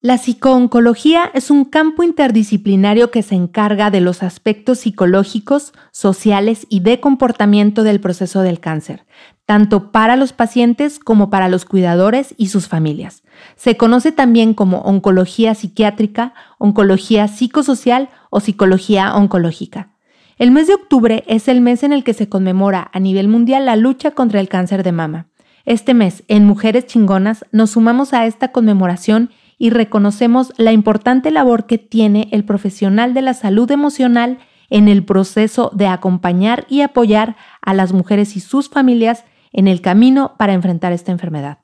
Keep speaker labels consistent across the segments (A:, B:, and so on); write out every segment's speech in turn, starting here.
A: La psicooncología es un campo interdisciplinario que se encarga de los aspectos psicológicos, sociales y de comportamiento del proceso del cáncer, tanto para los pacientes como para los cuidadores y sus familias. Se conoce también como oncología psiquiátrica, oncología psicosocial o psicología oncológica. El mes de octubre es el mes en el que se conmemora a nivel mundial la lucha contra el cáncer de mama. Este mes, en Mujeres Chingonas, nos sumamos a esta conmemoración y reconocemos la importante labor que tiene el profesional de la salud emocional en el proceso de acompañar y apoyar a las mujeres y sus familias en el camino para enfrentar esta enfermedad.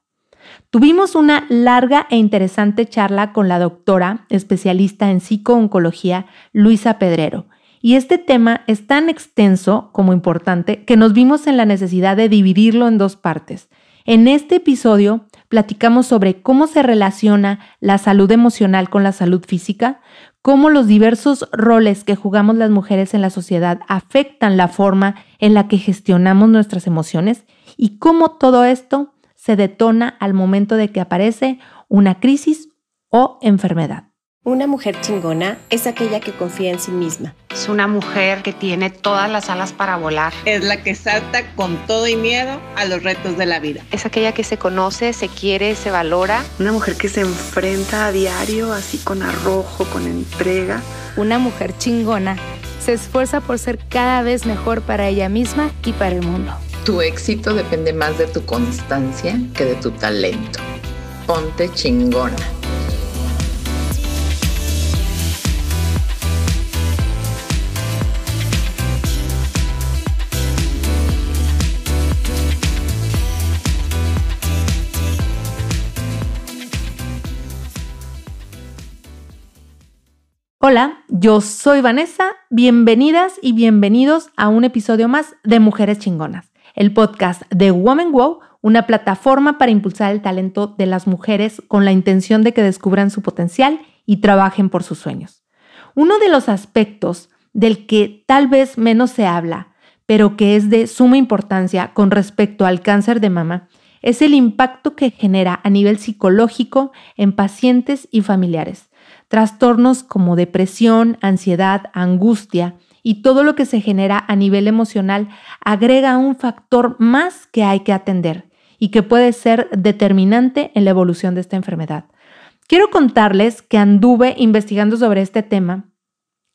A: Tuvimos una larga e interesante charla con la doctora especialista en psicooncología, Luisa Pedrero, y este tema es tan extenso como importante que nos vimos en la necesidad de dividirlo en dos partes. En este episodio platicamos sobre cómo se relaciona la salud emocional con la salud física, cómo los diversos roles que jugamos las mujeres en la sociedad afectan la forma en la que gestionamos nuestras emociones y cómo todo esto se detona al momento de que aparece una crisis o enfermedad.
B: Una mujer chingona es aquella que confía en sí misma.
C: Es una mujer que tiene todas las alas para volar.
D: Es la que salta con todo y miedo a los retos de la vida.
E: Es aquella que se conoce, se quiere, se valora.
F: Una mujer que se enfrenta a diario así con arrojo, con entrega.
G: Una mujer chingona se esfuerza por ser cada vez mejor para ella misma y para el mundo.
H: Tu éxito depende más de tu constancia que de tu talento. Ponte chingona.
A: Hola, yo soy Vanessa, bienvenidas y bienvenidos a un episodio más de Mujeres Chingonas, el podcast de Woman Wow, una plataforma para impulsar el talento de las mujeres con la intención de que descubran su potencial y trabajen por sus sueños. Uno de los aspectos del que tal vez menos se habla, pero que es de suma importancia con respecto al cáncer de mama, es el impacto que genera a nivel psicológico en pacientes y familiares trastornos como depresión, ansiedad, angustia y todo lo que se genera a nivel emocional agrega un factor más que hay que atender y que puede ser determinante en la evolución de esta enfermedad. Quiero contarles que anduve investigando sobre este tema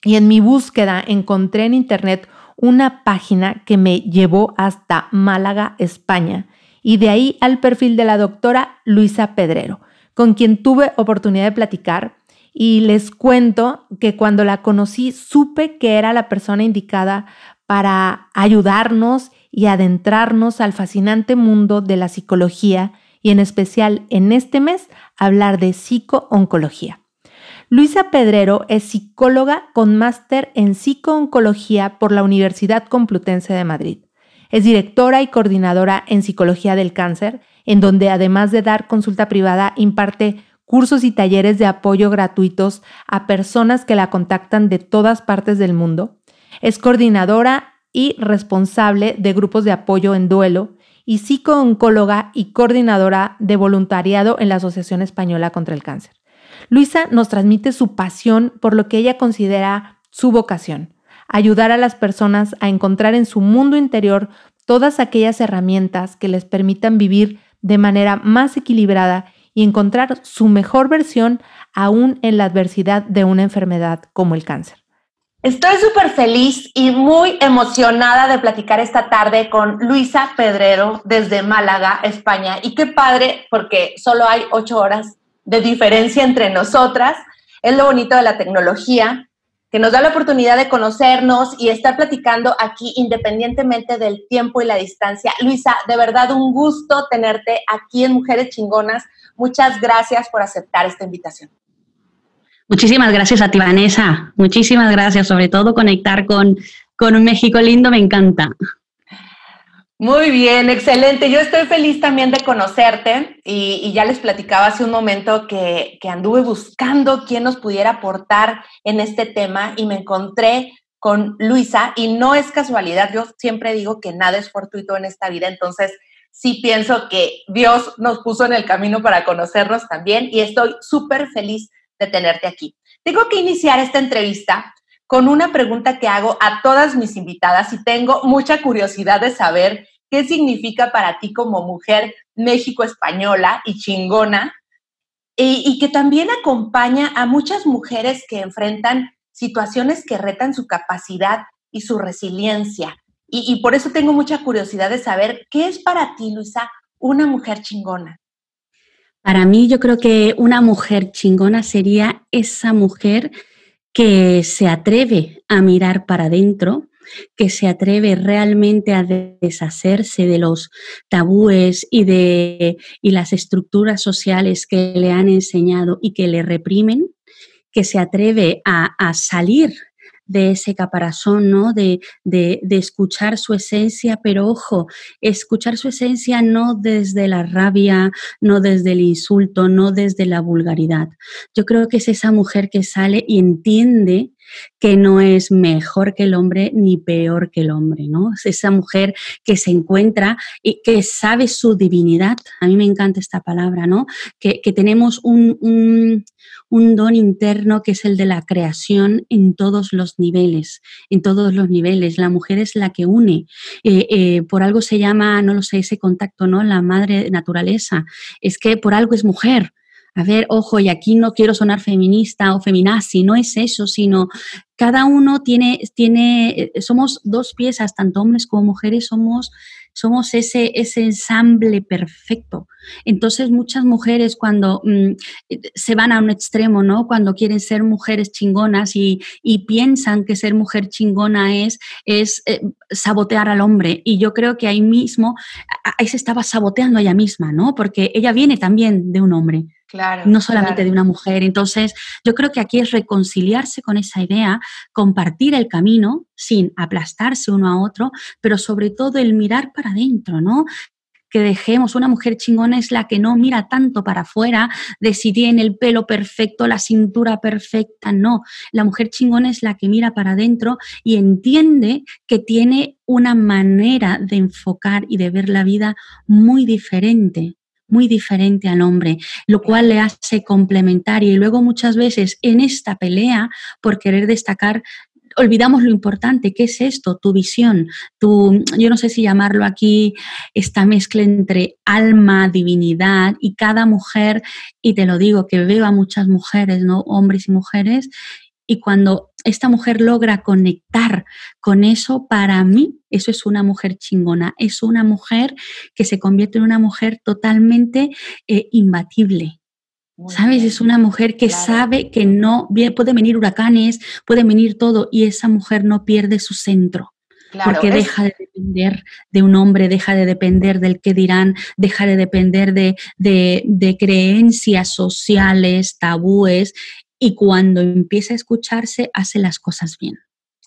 A: y en mi búsqueda encontré en internet una página que me llevó hasta Málaga, España, y de ahí al perfil de la doctora Luisa Pedrero, con quien tuve oportunidad de platicar y les cuento que cuando la conocí supe que era la persona indicada para ayudarnos y adentrarnos al fascinante mundo de la psicología y en especial en este mes hablar de psicooncología. Luisa Pedrero es psicóloga con máster en psicooncología por la Universidad Complutense de Madrid. Es directora y coordinadora en psicología del cáncer, en donde además de dar consulta privada imparte cursos y talleres de apoyo gratuitos a personas que la contactan de todas partes del mundo. Es coordinadora y responsable de grupos de apoyo en duelo y psicooncóloga y coordinadora de voluntariado en la Asociación Española contra el Cáncer. Luisa nos transmite su pasión por lo que ella considera su vocación, ayudar a las personas a encontrar en su mundo interior todas aquellas herramientas que les permitan vivir de manera más equilibrada y encontrar su mejor versión aún en la adversidad de una enfermedad como el cáncer.
B: Estoy súper feliz y muy emocionada de platicar esta tarde con Luisa Pedrero desde Málaga, España. Y qué padre, porque solo hay ocho horas de diferencia entre nosotras. Es lo bonito de la tecnología que nos da la oportunidad de conocernos y estar platicando aquí independientemente del tiempo y la distancia. Luisa, de verdad un gusto tenerte aquí en Mujeres Chingonas. Muchas gracias por aceptar esta invitación.
I: Muchísimas gracias a ti, Vanessa. Muchísimas gracias. Sobre todo conectar con, con un México lindo me encanta.
B: Muy bien, excelente. Yo estoy feliz también de conocerte y, ya les platicaba hace un momento que, que, anduve buscando quién nos pudiera aportar en este tema y me encontré con Luisa y no es casualidad. Yo siempre digo que nada es fortuito en esta vida, entonces sí pienso que Dios nos puso en el camino para conocernos también y estoy súper feliz de tenerte aquí. Tengo que iniciar esta entrevista con una pregunta que hago a todas mis invitadas y tengo mucha curiosidad de saber qué significa para ti como mujer México española y chingona y, y que también acompaña a muchas mujeres que enfrentan situaciones que retan su capacidad y su resiliencia. Y, por eso tengo mucha curiosidad de saber qué es para ti, Luisa, una mujer chingona.
I: Para mí yo creo que una mujer chingona sería esa mujer que se atreve a mirar para adentro, que se atreve realmente a deshacerse de los tabúes y de y las estructuras sociales que le han enseñado y que le reprimen, que se atreve a, a salir de ese caparazón, ¿no? De, de, de, escuchar su esencia, pero ojo, escuchar su esencia no desde la rabia, no desde el insulto, no desde la vulgaridad. Yo creo que es esa mujer que sale y entiende que no es mejor que el hombre ni peor que el hombre, ¿no? Es esa mujer que se encuentra y que sabe su divinidad. A mí me encanta esta palabra, ¿no? Que, que tenemos un, un, don interno que es el de la creación en todos los niveles, en todos los niveles. La mujer es la que une. Eh, eh, por algo se llama, no lo sé, ese contacto, ¿no? La madre naturaleza. Es que por algo es mujer a ver, ojo, y aquí no quiero sonar feminista o feminazi, no es eso, sino cada uno tiene, tiene, eh, somos dos piezas, tanto hombres como mujeres, somos, somos ese, ese ensamble perfecto. Entonces, muchas mujeres cuando mm, se van a un extremo, ¿no? Cuando quieren ser mujeres chingonas y, y piensan que ser mujer chingona es, es eh, sabotear al hombre. Y yo creo que ahí mismo, ahí se estaba saboteando ella misma, ¿no? Porque ella viene también de un hombre. Claro, no solamente de una mujer. Entonces, yo creo que aquí es reconciliarse con esa idea, compartir el camino sin aplastarse uno a otro, pero sobre todo el mirar para adentro, ¿no? que dejemos, una mujer chingona es la que no mira tanto para afuera de si tiene el pelo perfecto, la cintura perfecta, no. La mujer chingona es la que mira para adentro y entiende que tiene una manera de enfocar y de ver la vida muy diferente muy diferente al hombre, lo cual le hace complementaria. Y luego muchas veces en esta pelea por querer destacar olvidamos lo importante, ¿qué es esto? Tu visión, tu, yo no sé si llamarlo aquí, esta mezcla entre alma, divinidad y cada mujer, y te lo digo, que veo a muchas mujeres, ¿no? Hombres y mujeres, y cuando esta mujer logra conectar con eso, para mí eso es una mujer chingona, es una mujer que se convierte en una mujer totalmente eh, imbatible. ¿Sabes? Es una mujer que sabe que no pueden venir huracanes, pueden venir todo y esa mujer no pierde su centro. porque deja de depender de un hombre, deja de depender del que dirán, deja de depender de, de, de creencias sociales, tabúes y cuando empieza a escucharse hace las cosas bien.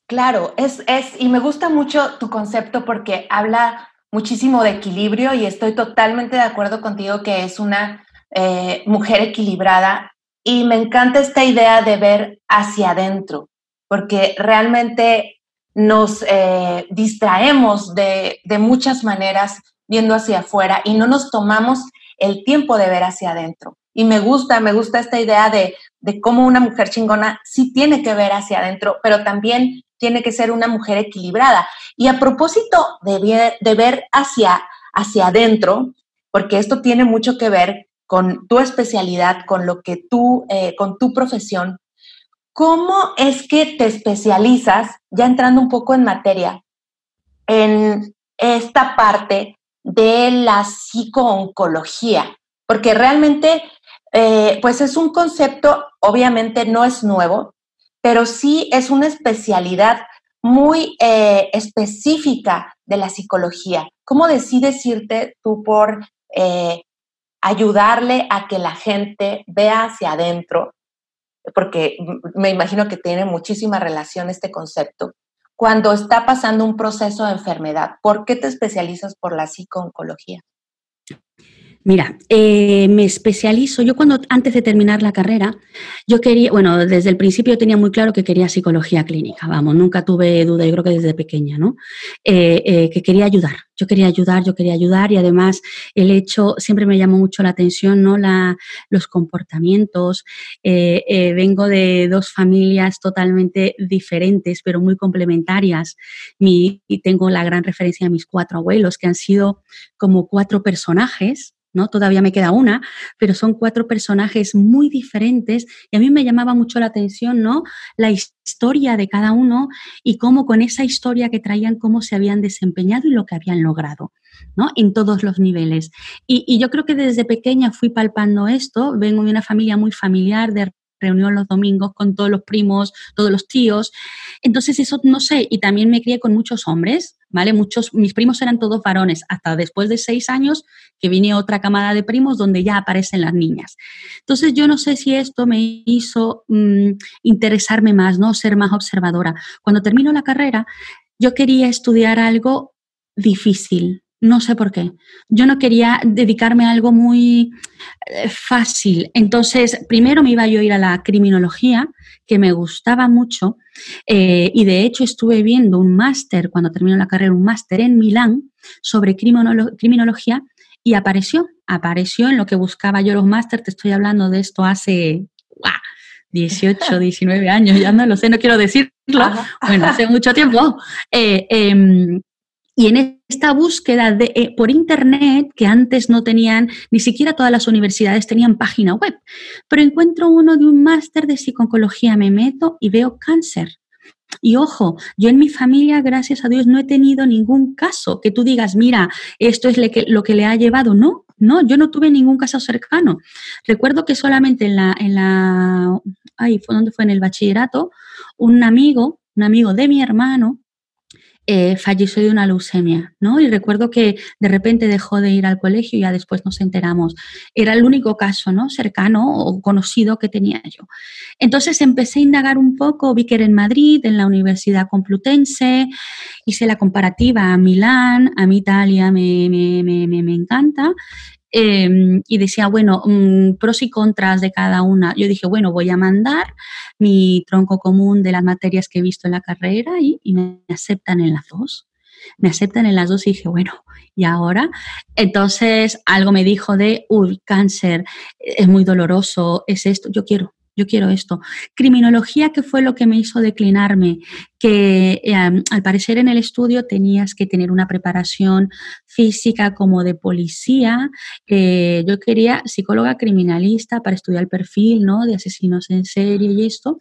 B: Claro, es, es, y me gusta mucho tu concepto porque habla muchísimo de equilibrio y estoy totalmente de acuerdo contigo que es una eh, mujer equilibrada y me encanta esta idea de ver hacia adentro, porque realmente nos eh, distraemos de, de muchas maneras viendo hacia afuera y no nos tomamos el tiempo de ver hacia adentro. Y me gusta, me gusta esta idea de, de cómo una mujer chingona sí tiene que ver hacia adentro, pero también tiene que ser una mujer equilibrada. Y a propósito de, de ver hacia, hacia adentro, porque esto tiene mucho que ver con tu especialidad, con lo que tú, eh, con tu profesión, ¿cómo es que te especializas, ya entrando un poco en materia, en esta parte de la psicooncología? Porque realmente eh, pues es un concepto, obviamente no es nuevo, pero sí es una especialidad muy eh, específica de la psicología. ¿Cómo decides irte tú por eh, ayudarle a que la gente vea hacia adentro? Porque me imagino que tiene muchísima relación este concepto. Cuando está pasando un proceso de enfermedad, ¿por qué te especializas por la psicooncología?
I: Mira, eh, me especializo, yo cuando antes de terminar la carrera, yo quería, bueno, desde el principio tenía muy claro que quería psicología clínica, vamos, nunca tuve duda, yo creo que desde pequeña, ¿no? Eh, eh, que quería ayudar, yo quería ayudar, yo quería ayudar y además el hecho, siempre me llamó mucho la atención, ¿no? La, los comportamientos, vengo de dos familias totalmente diferentes, pero muy complementarias, y tengo la gran referencia a mis cuatro abuelos, que han sido como cuatro personajes, ¿no? Todavía me queda una, pero son cuatro personajes muy diferentes y a mí me llamaba mucho la atención, ¿no? La historia de cada uno y cómo con esa historia que traían, cómo se habían desempeñado y lo que habían logrado, ¿no? En todos los niveles. Y, y yo creo que desde pequeña fui palpando esto, vengo de una familia muy familiar, de reunión los domingos con todos los primos, todos los tíos. Entonces eso no sé, y también me crié con muchos hombres, ¿vale? Muchos, mis primos eran todos varones, hasta después de seis años que vine otra camada de primos donde ya aparecen las niñas. Entonces yo no sé si esto me hizo mm, interesarme más, ¿no? Ser más observadora. Cuando termino la carrera, yo quería estudiar algo difícil, no sé por qué. Yo no quería dedicarme a algo muy eh, fácil. Entonces, primero me iba yo a ir a la criminología, que me gustaba mucho, eh, y de hecho estuve viendo un máster, cuando terminó la carrera, un máster en Milán sobre criminología, y apareció, apareció en lo que buscaba yo los máster, te estoy hablando de esto hace 18, 19 años, ya no lo sé, no quiero decirlo, bueno, hace mucho tiempo. Eh, em, y en esta búsqueda de, eh, por Internet, que antes no tenían, ni siquiera todas las universidades tenían página web, pero encuentro uno de un máster de psicología, me meto y veo cáncer. Y ojo, yo en mi familia, gracias a Dios, no he tenido ningún caso que tú digas, mira, esto es lo que le ha llevado. No, no, yo no tuve ningún caso cercano. Recuerdo que solamente en la, en la, ay, fue donde fue en el bachillerato, un amigo, un amigo de mi hermano, eh, falleció de una leucemia, ¿no? Y recuerdo que de repente dejó de ir al colegio y ya después nos enteramos. Era el único caso, ¿no? Cercano o conocido que tenía yo. Entonces empecé a indagar un poco, vi que era en Madrid, en la Universidad Complutense, hice la comparativa a Milán, a mi Italia me, me, me, me encanta Em, y decía, bueno, mm, pros y contras de cada una. Yo dije, bueno, voy a mandar mi tronco común de las materias que he visto en la carrera y, y me aceptan en las dos. Me aceptan en las dos y dije, bueno, ¿y ahora? Entonces algo me dijo de, uy, cáncer, es muy doloroso, es esto, yo quiero, yo quiero esto. Criminología, ¿qué fue lo que me hizo declinarme? Que eh, al parecer en el estudio tenías que tener una preparación física como de policía. Yo quería psicóloga criminalista para estudiar el perfil ¿no? de asesinos en serie y esto.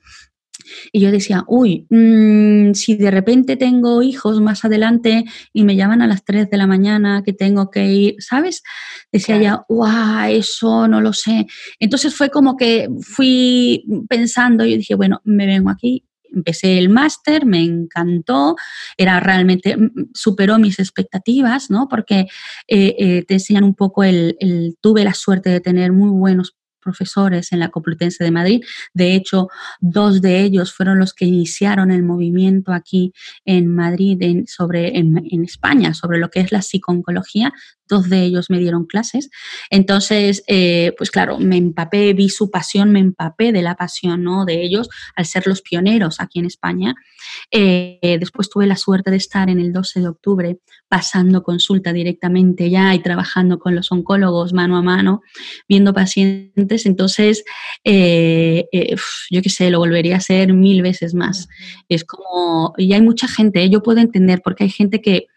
I: Y yo decía, uy, mm, si de repente tengo hijos más adelante y me llaman a las 3 de la mañana que tengo que ir, ¿sabes? Decía ya, guau, eso no lo sé. Entonces fue como que fui pensando y dije, bueno, me vengo aquí. Empecé el máster, me encantó, era realmente, mm, superó mis expectativas, ¿no? Porque eh, eh, te enseñan un poco el, el, tuve la suerte de tener muy buenos profesores en la Complutense de Madrid. De hecho, dos de ellos fueron los que iniciaron el movimiento aquí en Madrid, en, sobre, en, España, sobre lo que es la psiconcología dos de ellos me dieron clases. Entonces, eh, pues claro, me empapé, vi su pasión, me empapé de la pasión ¿no? de ellos al ser los pioneros aquí en España. Eh, después tuve la suerte de estar en el 12 de octubre pasando consulta directamente ya y trabajando con los oncólogos mano a mano, viendo pacientes. Entonces, eh, yo qué sé, lo volvería a hacer mil veces más. Es como, y hay mucha gente, yo puedo entender, porque hay gente que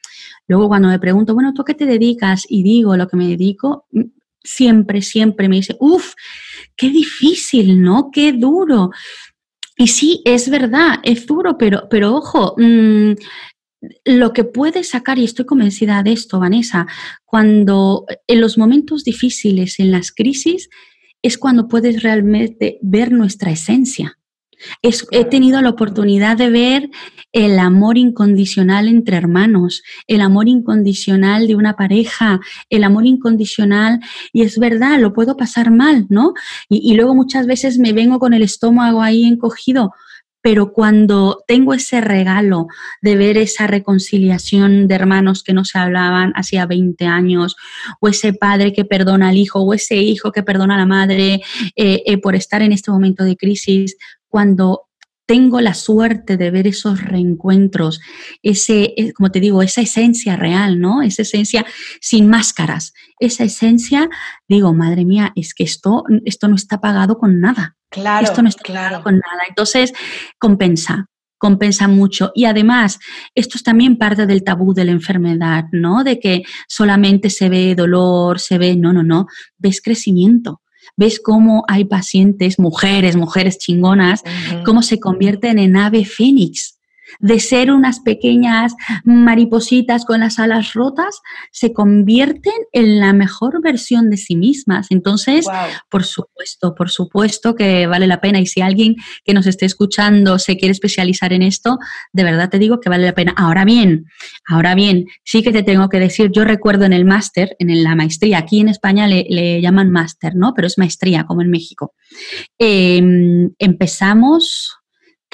I: Luego cuando me pregunto, bueno, ¿tú a qué te dedicas? Y digo lo que me dedico, mm, siempre, siempre me dice, uff, qué difícil, ¿no? Qué duro. Y sí, es verdad, es duro, pero, pero ojo, mmm, lo que puedes sacar, y estoy convencida de esto, Vanessa, cuando en los momentos difíciles, en las crisis, es cuando puedes realmente ver nuestra esencia he tenido la oportunidad de ver el amor incondicional entre hermanos, el amor incondicional de una pareja, el amor incondicional, y es verdad, lo puedo pasar mal, ¿no? Y, luego muchas veces me vengo con el estómago ahí encogido, pero cuando tengo ese regalo de ver esa reconciliación de hermanos que no se hablaban hacía 20 años, o ese padre que perdona al hijo, o ese hijo que perdona a la madre eh, eh, por estar en este momento de crisis, cuando tengo la suerte de ver esos reencuentros, ese, eh, como te digo, esa esencia real, ¿no? Esa esencia sin máscaras, esa esencia, digo, madre mía, es que esto, esto no está pagado con nada.
B: Claro.
I: Esto no está pagado con nada. Entonces, compensa, compensa mucho. Y además, esto es también parte del tabú de la enfermedad, ¿no? De que solamente se ve dolor, se ve, no, no, no, ves crecimiento ves cómo hay pacientes, mujeres, mujeres chingonas, cómo se convierten en ave fénix. De ser unas pequeñas maripositas con las alas rotas, se convierten en la mejor versión de sí mismas. Entonces, por supuesto, por supuesto que vale la pena. Y si alguien que nos esté escuchando se quiere especializar en esto, de verdad te digo que vale la pena. Ahora bien, ahora bien, sí que te tengo que decir, yo recuerdo en el máster, en la maestría, aquí en España le, llaman máster, ¿no? Pero es maestría, como en México. Em, empezamos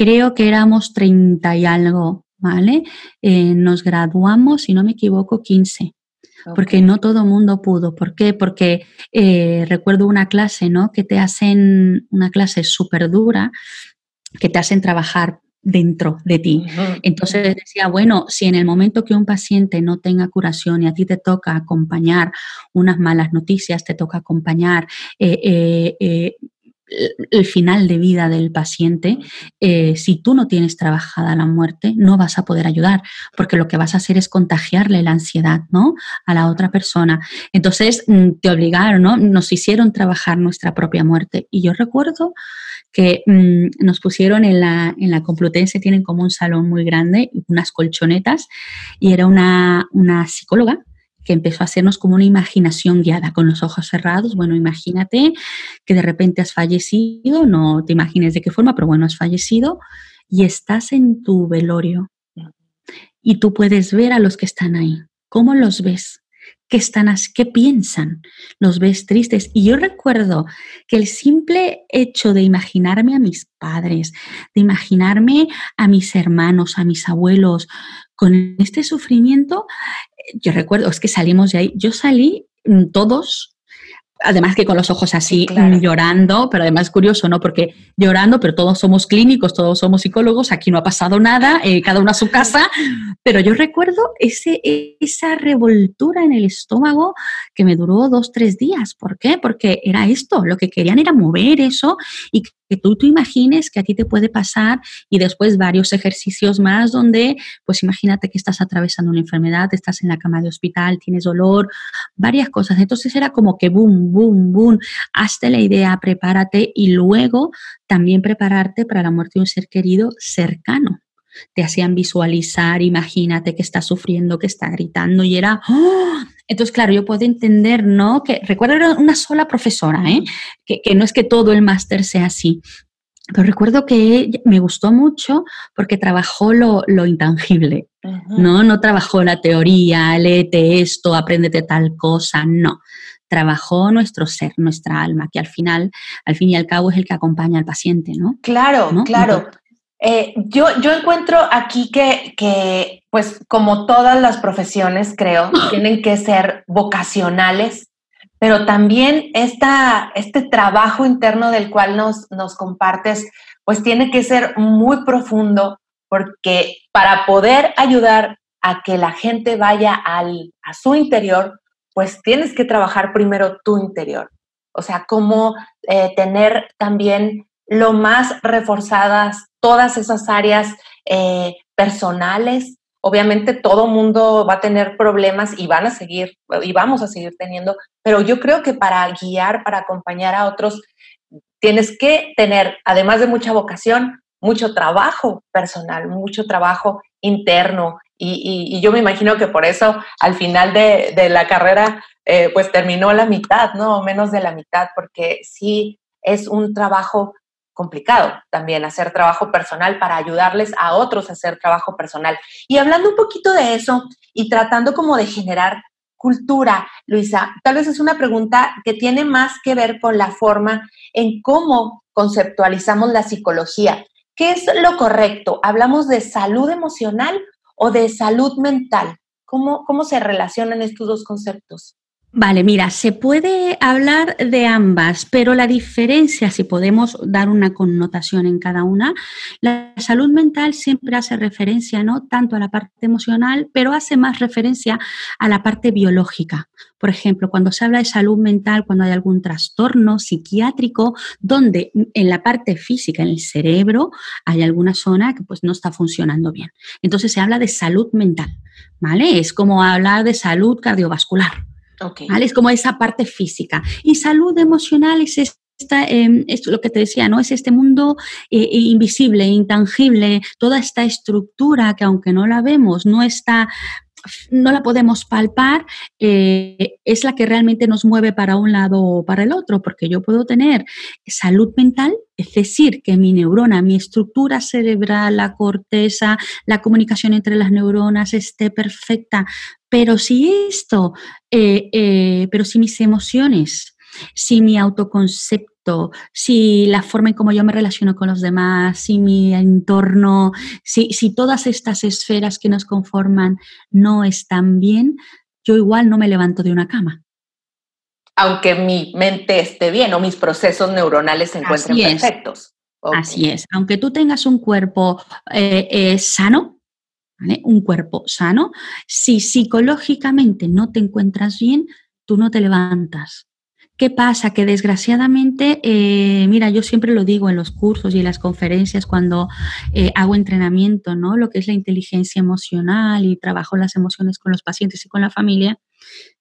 I: creo que éramos 30 y algo, ¿vale? Eh, nos graduamos, si no me equivoco, 15. Porque no todo mundo pudo. ¿Por qué? Porque eh, recuerdo una clase, ¿no? Que te hacen, una clase súper dura, que te hacen trabajar dentro de ti. Entonces decía, bueno, si en el momento que un paciente no tenga curación y a ti te toca acompañar unas malas noticias, te toca acompañar eh, el final de vida del paciente, eh, si tú no tienes trabajada la muerte, no vas a poder ayudar, porque lo que vas a hacer es contagiarle la ansiedad, ¿no? A la otra persona. Entonces, mm, te obligaron, ¿no? Nos hicieron trabajar nuestra propia muerte. Y yo recuerdo que mm, nos pusieron en la, en la Complutense, tienen como un salón muy grande, unas colchonetas, y era una, una psicóloga que empezó a hacernos como una imaginación guiada con los ojos cerrados. Bueno, imagínate que de repente has fallecido, no te imagines de qué forma, pero bueno, has fallecido y estás en tu velorio. Y tú puedes ver a los que están ahí. ¿Cómo los ves? ¿Qué, están, ¿Qué piensan? ¿Los ves tristes? Y yo recuerdo que el simple hecho de imaginarme a mis padres, de imaginarme a mis hermanos, a mis abuelos, con este sufrimiento, yo recuerdo, es que salimos de ahí, yo salí mm, todos, además que con los ojos así llorando, pero además es curioso, ¿no? Porque llorando, pero todos somos clínicos, todos somos psicólogos, aquí no ha pasado nada, eh, cada uno a su casa, pero yo recuerdo ese, esa revoltura en el estómago que me duró dos, tres días. ¿Por qué? Porque era esto, lo que querían era mover eso y que tú te imagines que a ti te puede pasar y después varios ejercicios más donde, pues imagínate que estás atravesando una enfermedad, estás en la cama de hospital, tienes dolor, varias cosas. Entonces era como que boom, boom, boom, hazte la idea, prepárate y luego también prepararte para la muerte de un ser querido cercano te hacían visualizar, imagínate que está sufriendo, que está gritando y era, ¡oh! entonces claro, yo puedo entender, ¿no? Que recuerdo era una sola profesora, ¿eh? que, no es que todo el máster sea así, pero recuerdo que me gustó mucho porque trabajó lo, intangible, ¿no? No trabajó la teoría, léete esto, apréndete tal cosa, no. Trabajó nuestro ser, nuestra alma, que al final, al fin y al cabo, es el que acompaña al paciente, ¿no?
B: Claro, claro. Eh, yo, yo encuentro aquí que, que, pues como todas las profesiones, creo, tienen que ser vocacionales, pero también esta, este trabajo interno del cual nos, nos compartes, pues tiene que ser muy profundo, porque para poder ayudar a que la gente vaya al, a su interior, pues tienes que trabajar primero tu interior. O sea, cómo eh, tener también lo más reforzadas todas esas áreas eh, personales. Obviamente todo mundo va a tener problemas y van a seguir, y vamos a seguir teniendo, pero yo creo que para guiar, para acompañar a otros, tienes que tener, además de mucha vocación, mucho trabajo personal, mucho trabajo interno. Y, yo me imagino que por eso al final de, la carrera, eh, pues terminó la mitad, ¿no? Menos de la mitad, porque sí es un trabajo complicado también hacer trabajo personal para ayudarles a otros a hacer trabajo personal. Y hablando un poquito de eso y tratando como de generar cultura, Luisa, tal vez es una pregunta que tiene más que ver con la forma en cómo conceptualizamos la psicología. ¿Qué es lo correcto? ¿Hablamos de salud emocional o de salud mental? ¿Cómo, cómo se relacionan estos dos conceptos?
I: Vale, mira, se puede hablar de ambas, pero la diferencia, si podemos dar una connotación en cada una, la salud mental siempre hace referencia no tanto a la parte emocional, pero hace más referencia a la parte biológica. Por ejemplo, cuando se habla de salud mental, cuando hay algún trastorno psiquiátrico, donde en la parte física, en el cerebro, hay alguna zona que pues no está funcionando bien. Entonces se habla de salud mental, ¿vale? Es como hablar de salud cardiovascular. Es como esa parte física. Y salud emocional es esta, em, lo que te decía, ¿no? Es este mundo eh, invisible, intangible, toda esta estructura que aunque no la vemos, no está no la podemos palpar, eh, es la que realmente nos mueve para un lado o para el otro, porque yo puedo tener salud mental, es decir, que mi neurona, mi estructura cerebral, la corteza, la comunicación entre las neuronas esté perfecta, pero si esto, eh, eh, pero si mis emociones, si mi autoconcepto, si la forma en cómo yo me relaciono con los demás, si mi entorno, si, si todas estas esferas que nos conforman no están bien, yo igual no me levanto de una cama
B: aunque mi mente esté bien o mis procesos neuronales se encuentren perfectos.
I: Así es. Aunque tú tengas un cuerpo eh, sano, un cuerpo sano, si psicológicamente no te encuentras bien, tú no te levantas. ¿Qué pasa? Que desgraciadamente, eh, mira, yo siempre lo digo en los cursos y en las conferencias cuando eh, hago entrenamiento, ¿no? Lo que es la inteligencia emocional y trabajo las emociones con los pacientes y con la familia.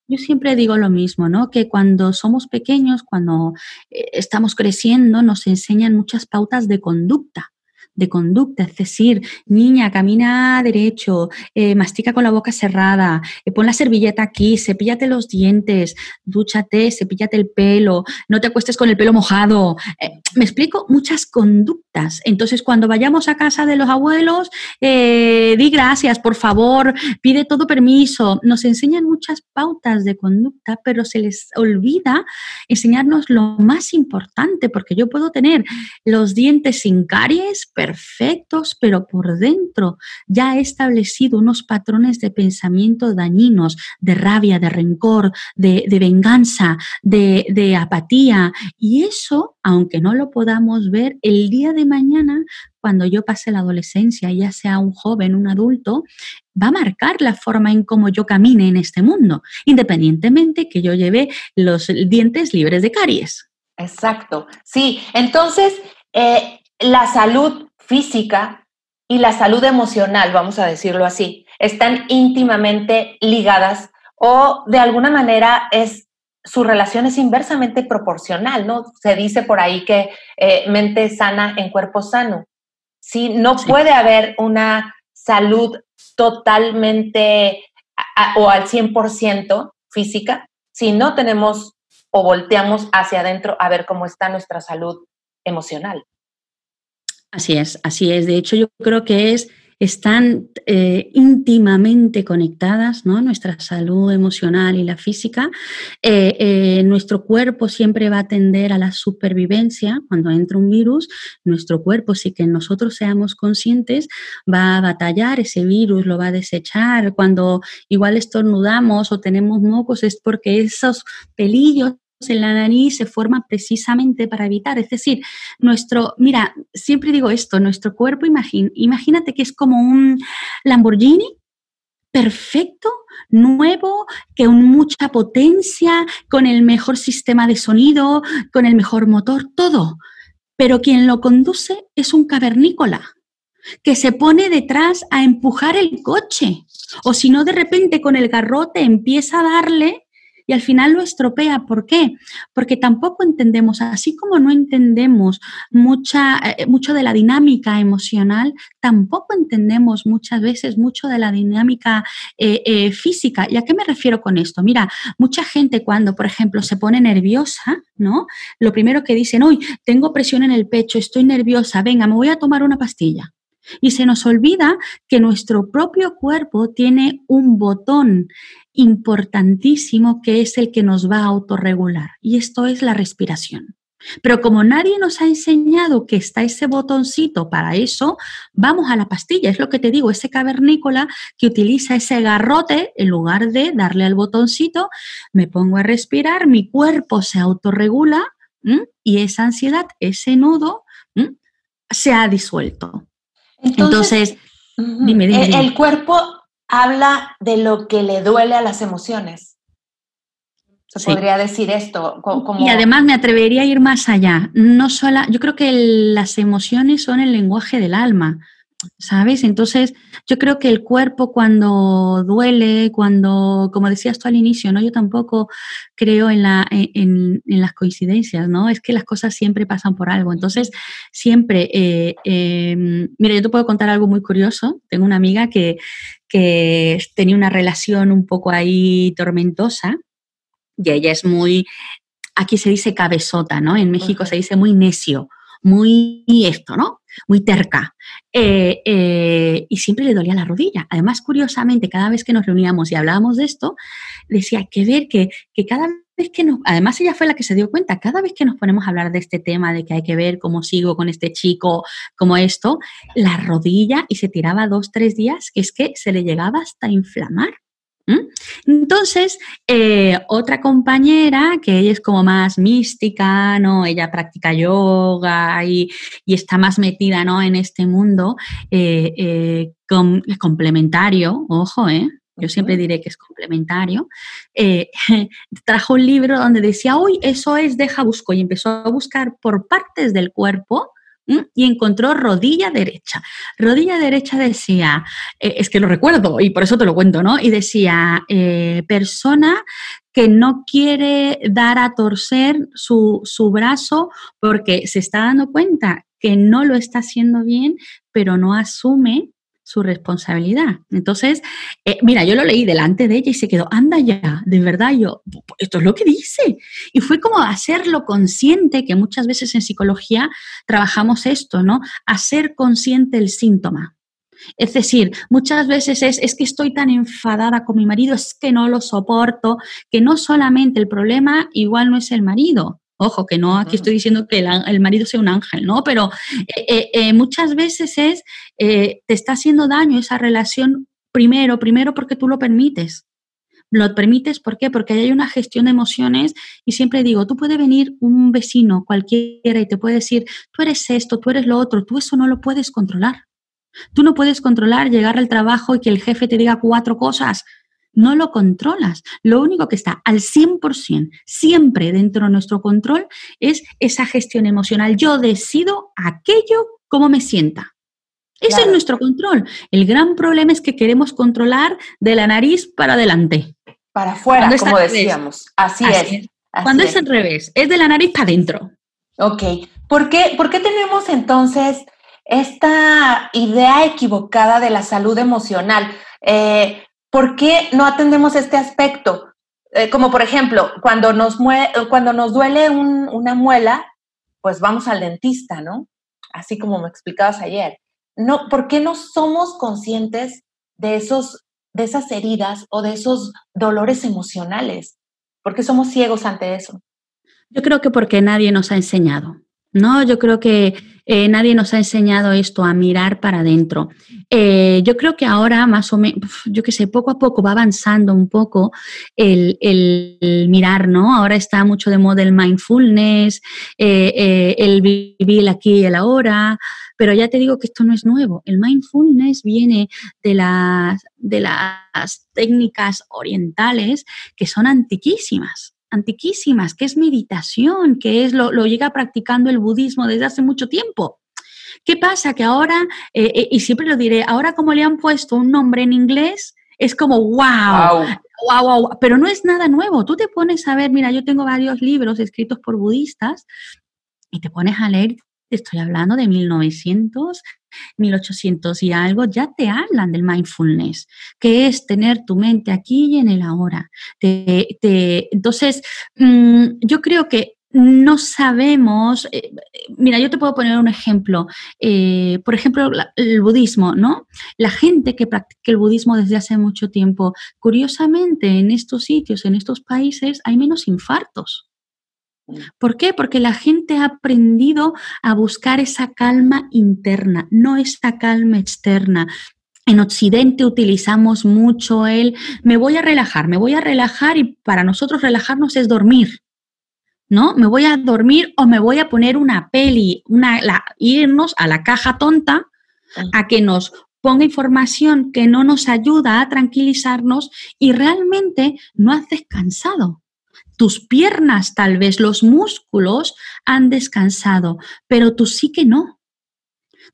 I: Yo siempre digo lo mismo, ¿no? Que cuando somos pequeños, cuando eh, estamos creciendo, nos enseñan muchas pautas de conducta de conducta, es decir, niña, camina derecho, eh, mastica con la boca cerrada, eh, pon la servilleta aquí, cepíllate los dientes, dúchate, cepíllate el pelo, no te acuestes con el pelo mojado. Eh, me explico muchas conductas. Entonces, cuando vayamos a casa de los abuelos, di gracias, por favor, pide todo permiso. Nos enseñan muchas pautas de conducta, pero se les olvida enseñarnos lo más importante, porque yo puedo tener los dientes sin caries, perfectos, pero por dentro ya he establecido unos patrones de pensamiento dañinos, de rabia, de rencor, de, venganza, de, de apatía. Y eso, aunque no lo podamos ver, el día de mañana cuando yo pase la adolescencia, ya sea un joven, un adulto, va a marcar la forma en cómo yo camine en este mundo, independientemente que yo lleve los dientes libres de caries.
B: Exacto, sí. Entonces, eh, la salud física y la salud emocional, vamos a decirlo así, están íntimamente ligadas o de alguna manera es su relación es inversamente proporcional, ¿no? Se dice por ahí que eh, mente sana en cuerpo sano. Sí, no puede haber una salud totalmente o al 100% física si no tenemos o volteamos hacia adentro a ver cómo está nuestra salud emocional.
I: Así es, así es. De hecho, yo creo que es, están eh, íntimamente conectadas, ¿no? Nuestra salud emocional y la física. Eh, eh, nuestro cuerpo siempre va a tender a la supervivencia. Cuando entra un virus, nuestro cuerpo, si que nosotros seamos conscientes, va a batallar, ese virus lo va a desechar. Cuando igual estornudamos o tenemos mocos, es porque esos pelillos en la se forman precisamente para evitar. Es decir, nuestro, mira, siempre digo esto, nuestro cuerpo, imagínate que es como un Lamborghini perfecto, nuevo, que con mucha potencia, con el mejor sistema de sonido, con el mejor motor, todo. Pero quien lo conduce es un cavernícola que se pone detrás a empujar el coche. O si no, de repente con el garrote empieza a darle y al final lo estropea. ¿Por qué? Porque tampoco entendemos, así como no entendemos mucha, eh, mucho de la dinámica emocional, tampoco entendemos muchas veces mucho de la dinámica eh, eh, física. ¿Y a qué me refiero con esto? Mira, mucha gente cuando, por ejemplo, se pone nerviosa, ¿no? Lo primero que dicen, hoy tengo presión en el pecho, estoy nerviosa, venga, me voy a tomar una pastilla. Y se nos olvida que nuestro propio cuerpo tiene un botón importantísimo que es el que nos va a autorregular y esto es la respiración. Pero como nadie nos ha enseñado que está ese botoncito para eso, vamos a la pastilla. Es lo que te digo, ese cavernícola que utiliza ese garrote en lugar de darle al botoncito, me pongo a respirar, mi cuerpo se autorregula y esa ansiedad, ese nudo, se ha disuelto. Entonces,
B: dime, dime, El cuerpo habla de lo que le duele a las emociones. Se podría decir esto. Como...
I: Y además me atrevería a ir más allá. No sola, yo creo que las emociones son el lenguaje del alma. ¿Sabes? Entonces, yo creo que el cuerpo cuando duele, cuando, como decías tú al inicio, ¿no? Yo tampoco creo en, la, en, las coincidencias, ¿no? Es que las cosas siempre pasan por algo. Entonces, siempre, eh, em, mira, yo te puedo contar algo muy curioso. Tengo una amiga que, que tenía una relación un poco ahí tormentosa y ella es muy, aquí se dice cabezota, ¿no? En México se dice muy necio, muy esto, ¿no? Muy terca. Eh, eh, y siempre le dolía la rodilla. Además, curiosamente, cada vez que nos reuníamos y hablábamos de esto, decía que ver que, que cada vez que nos, además ella fue la que se dio cuenta, cada vez que nos ponemos a hablar de este tema, de que hay que ver cómo sigo con este chico, como esto, la rodilla y se tiraba dos, tres días, que es que se le llegaba hasta inflamar. Entonces, eh, otra compañera, que ella es como más mística, ¿no? Ella practica yoga y, está más metida, ¿no? En este mundo eh, eh, complementario, ojo, ¿eh? Yo siempre diré que es complementario. trajo un libro donde decía, uy, eso es, deja busco, y empezó a buscar por partes del cuerpo y encontró rodilla derecha. Rodilla derecha decía, eh, es que lo recuerdo y por eso te lo cuento, ¿no? Y decía, eh, persona que no quiere dar a torcer su, su brazo porque se está dando cuenta que no lo está haciendo bien, pero no asume su responsabilidad. Entonces, eh, mira, yo lo leí delante de ella y se quedó, anda ya, de verdad, yo, esto es lo que dice. Y fue como hacerlo consciente, que muchas veces en psicología trabajamos esto, ¿no? Hacer consciente el síntoma. Es decir, muchas veces es, es que estoy tan enfadada con mi marido, es que no lo soporto, que no solamente el problema igual no es el marido, Ojo, que no aquí estoy diciendo que el, marido sea un ángel, ¿no? Pero eh, eh, eh, muchas veces es, te está haciendo daño esa relación primero, primero porque tú lo permites. Lo permites, ¿por qué? Porque hay una gestión de emociones y siempre digo, tú puede venir un vecino cualquiera y te puede decir, tú eres esto, tú eres lo otro, tú eso no lo puedes controlar. Tú no puedes controlar llegar al trabajo y que el jefe te diga cuatro cosas no lo controlas. Lo único que está al 100% siempre dentro de nuestro control es esa gestión emocional. Yo decido aquello como me sienta. Ese es nuestro control. El gran problema es que queremos controlar de la nariz para adelante.
B: Para afuera, como decíamos. Así, es.
I: Cuando es. al revés, es de la nariz para adentro.
B: Ok. ¿Por qué, ¿Por qué tenemos entonces esta idea equivocada de la salud emocional? Eh, ¿por qué no atendemos este aspecto? Eh, como por ejemplo, cuando nos, cuando nos duele una muela, pues vamos al dentista, ¿no? Así como me explicabas ayer. No, ¿Por qué no somos conscientes de, esos, de esas heridas o de esos dolores emocionales? ¿Por qué somos ciegos ante eso?
I: Yo creo que porque nadie nos ha enseñado. No, yo creo que eh, nadie nos ha enseñado esto, a mirar para adentro. Eh, yo creo que ahora más o menos, yo qué sé, poco a poco va avanzando un poco el, mirar, ¿no? Ahora está mucho de moda el mindfulness, eh, el vivir aquí y el ahora, pero ya te digo que esto no es nuevo. El mindfulness viene de las, de las técnicas orientales que son antiquísimas antiquísimas, que es meditación, que es lo, lo llega practicando el budismo desde hace mucho tiempo. ¿Qué pasa? Que ahora, eh, eh, y siempre lo diré, ahora como le han puesto un nombre en inglés, es como wow, wow, wow, pero no es nada nuevo. Tú te pones a ver, mira, yo tengo varios libros escritos por budistas y te pones a leer, te estoy hablando de 1900, 1800 y algo, ya te hablan del mindfulness, que es tener tu mente aquí y en el ahora. entonces, mm, yo creo que no sabemos, eh, mira, yo te puedo poner un ejemplo, eh, por ejemplo, el budismo, ¿no? La gente que practica el budismo desde hace mucho tiempo, curiosamente en estos sitios, en estos países, hay menos infartos. ¿Por qué? Porque la gente ha aprendido a buscar esa calma interna, no esta calma externa. En Occidente utilizamos mucho el me voy a relajar, me voy a relajar y para nosotros relajarnos es dormir. ¿No? Me voy a dormir o me voy a poner una peli, una, irnos a la caja tonta a que nos ponga información que no nos ayuda a tranquilizarnos y realmente no has descansado. Tus piernas, tal vez los músculos han descansado, pero tú sí que no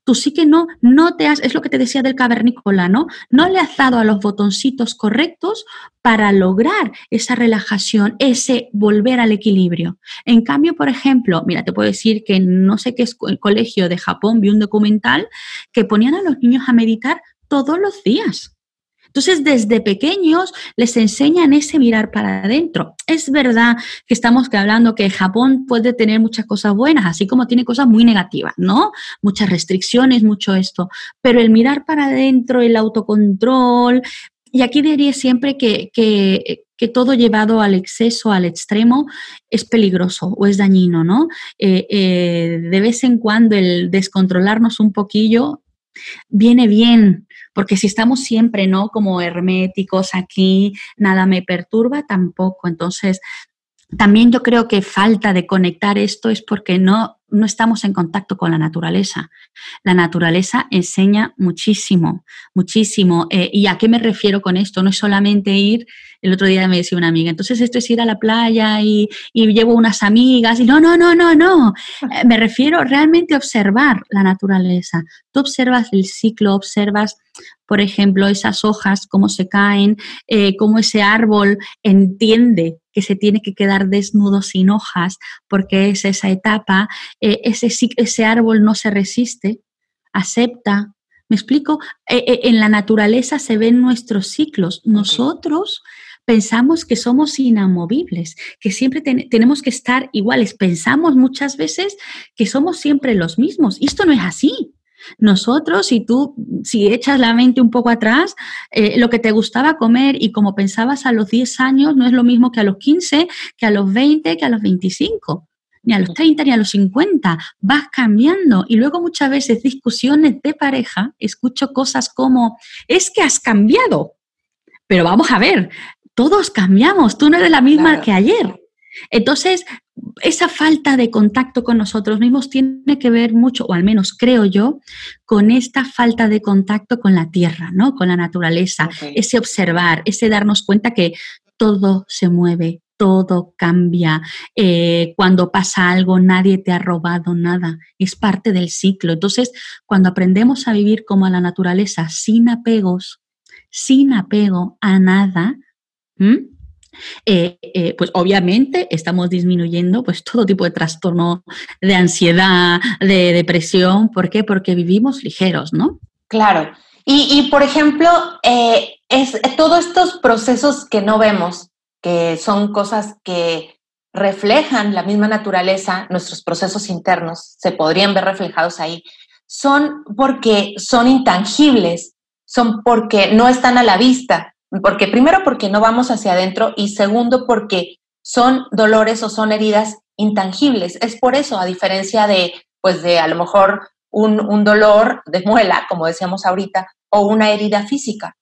I: tú sí que no, no te has, es lo que te decía del cavernícola, ¿no? No le has dado a los botoncitos correctos para lograr esa relajación, ese volver al equilibrio. En cambio, por ejemplo, mira, te puedo decir que no sé qué es el colegio de Japón vi un documental que ponían a los niños a meditar todos los días. Entonces, desde pequeños les enseñan ese mirar para adentro. Es verdad que estamos hablando que Japón puede tener muchas cosas buenas, así como tiene cosas muy negativas, ¿no? Muchas restricciones, mucho esto. Pero el mirar para adentro, el autocontrol, y aquí diría siempre que, que, todo llevado al exceso, al extremo, es peligroso o es dañino, ¿no? Eh, eh, de vez en cuando el descontrolarnos un poquillo viene bien, porque si estamos siempre, ¿no? Como herméticos aquí, nada me perturba tampoco. Entonces, también yo creo que falta de conectar esto es porque no, no estamos en contacto con la naturaleza. La naturaleza enseña muchísimo, muchísimo. Eh, ¿Y a qué me refiero con esto? No es solamente ir, el otro día me decía una amiga, entonces esto es ir a la playa y, y llevo unas amigas y no, no, no, no, no. Eh, me refiero realmente a observar la naturaleza. Tú observas el ciclo, observas por ejemplo, esas hojas, cómo se caen, eh, cómo ese árbol entiende que se tiene que quedar desnudo sin hojas, porque es esa etapa, eh, ese, ese árbol no se resiste, acepta. ¿Me explico? Eh, en la naturaleza se ven nuestros ciclos. Nosotros pensamos que somos inamovibles, que siempre tenemos que estar iguales. Pensamos muchas veces que somos siempre los mismos. Y esto no es así. Nosotros, si tú, si echas la mente un poco atrás, eh, lo que te gustaba comer y como pensabas a los 10 años no es lo mismo que a los 15, que a los 20, que a los 25 ni a los 30 ni a los 50, vas cambiando. Y luego muchas veces discusiones de pareja, escucho cosas como, es que has cambiado. Pero vamos a ver, todos cambiamos, tú no eres la misma que ayer. Entonces, esa falta de contacto con nosotros mismos tiene que ver mucho, o al menos creo yo, con esta falta de contacto con la tierra, ¿no? Con la naturaleza, ese observar, ese darnos cuenta que todo se mueve, todo cambia. Eh, cuando pasa algo, nadie te ha robado nada. Es parte del ciclo. Entonces, cuando aprendemos a vivir como a la naturaleza, sin apegos, sin apego a nada, eh, eh, pues obviamente estamos disminuyendo pues todo tipo de trastorno de ansiedad, de depresión. ¿Por qué? Porque vivimos ligeros, ¿no?
B: Claro. Y, por ejemplo, eh, es todos estos procesos que no vemos, que son cosas que reflejan la misma naturaleza, nuestros procesos internos se podrían ver reflejados ahí, son porque son intangibles, son porque no están a la vista, porque primero porque no vamos hacia adentro y segundo porque son dolores o son heridas intangibles. Es por eso, a diferencia de, pues de a lo mejor un, un dolor de muela, como decíamos ahorita, o una herida física.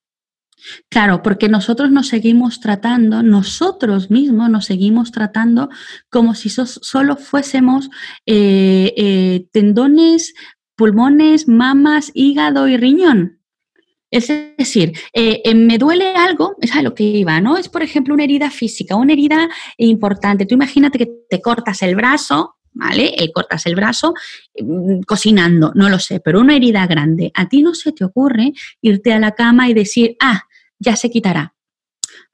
I: Claro, porque nosotros nos seguimos tratando, nosotros mismos nos seguimos tratando como si solo fuésemos eh, eh, tendones, pulmones, mamas, hígado y riñón. Es decir, eh, eh, me duele algo, es a lo que iba, ¿no? Es, por ejemplo, una herida física, una herida importante. Tú imagínate que te cortas el brazo, ¿vale? Eh, cortas el brazo mm, cocinando, no lo sé, pero una herida grande. A ti no se te ocurre irte a la cama y decir, ah, ya se quitará.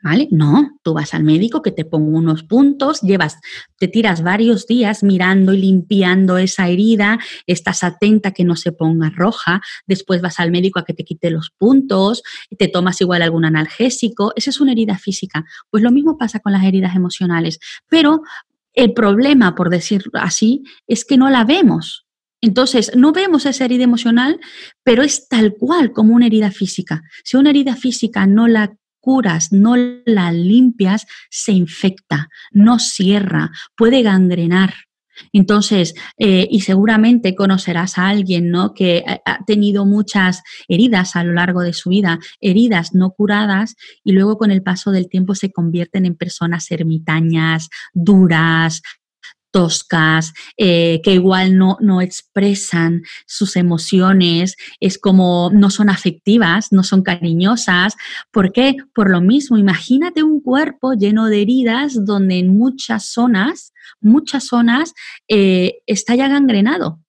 I: ¿Vale? No, tú vas al médico que te ponga unos puntos, llevas, te tiras varios días mirando y limpiando esa herida, estás atenta que no se ponga roja, después vas al médico a que te quite los puntos, te tomas igual algún analgésico, esa es una herida física. Pues lo mismo pasa con las heridas emocionales, pero el problema, por decirlo así, es que no la vemos. Entonces, no vemos esa herida emocional, pero es tal cual como una herida física. Si una herida física no la curas, no la limpias, se infecta, no cierra, puede gangrenar. Entonces, eh, y seguramente conocerás a alguien ¿no? que ha tenido muchas heridas a lo largo de su vida, heridas no curadas, y luego con el paso del tiempo se convierten en personas ermitañas, duras, toscas, eh, que igual no, no expresan sus emociones, es como no son afectivas, no son cariñosas. ¿Por qué? Por lo mismo, imagínate un cuerpo lleno de heridas donde en muchas zonas, muchas zonas eh, está ya gangrenado.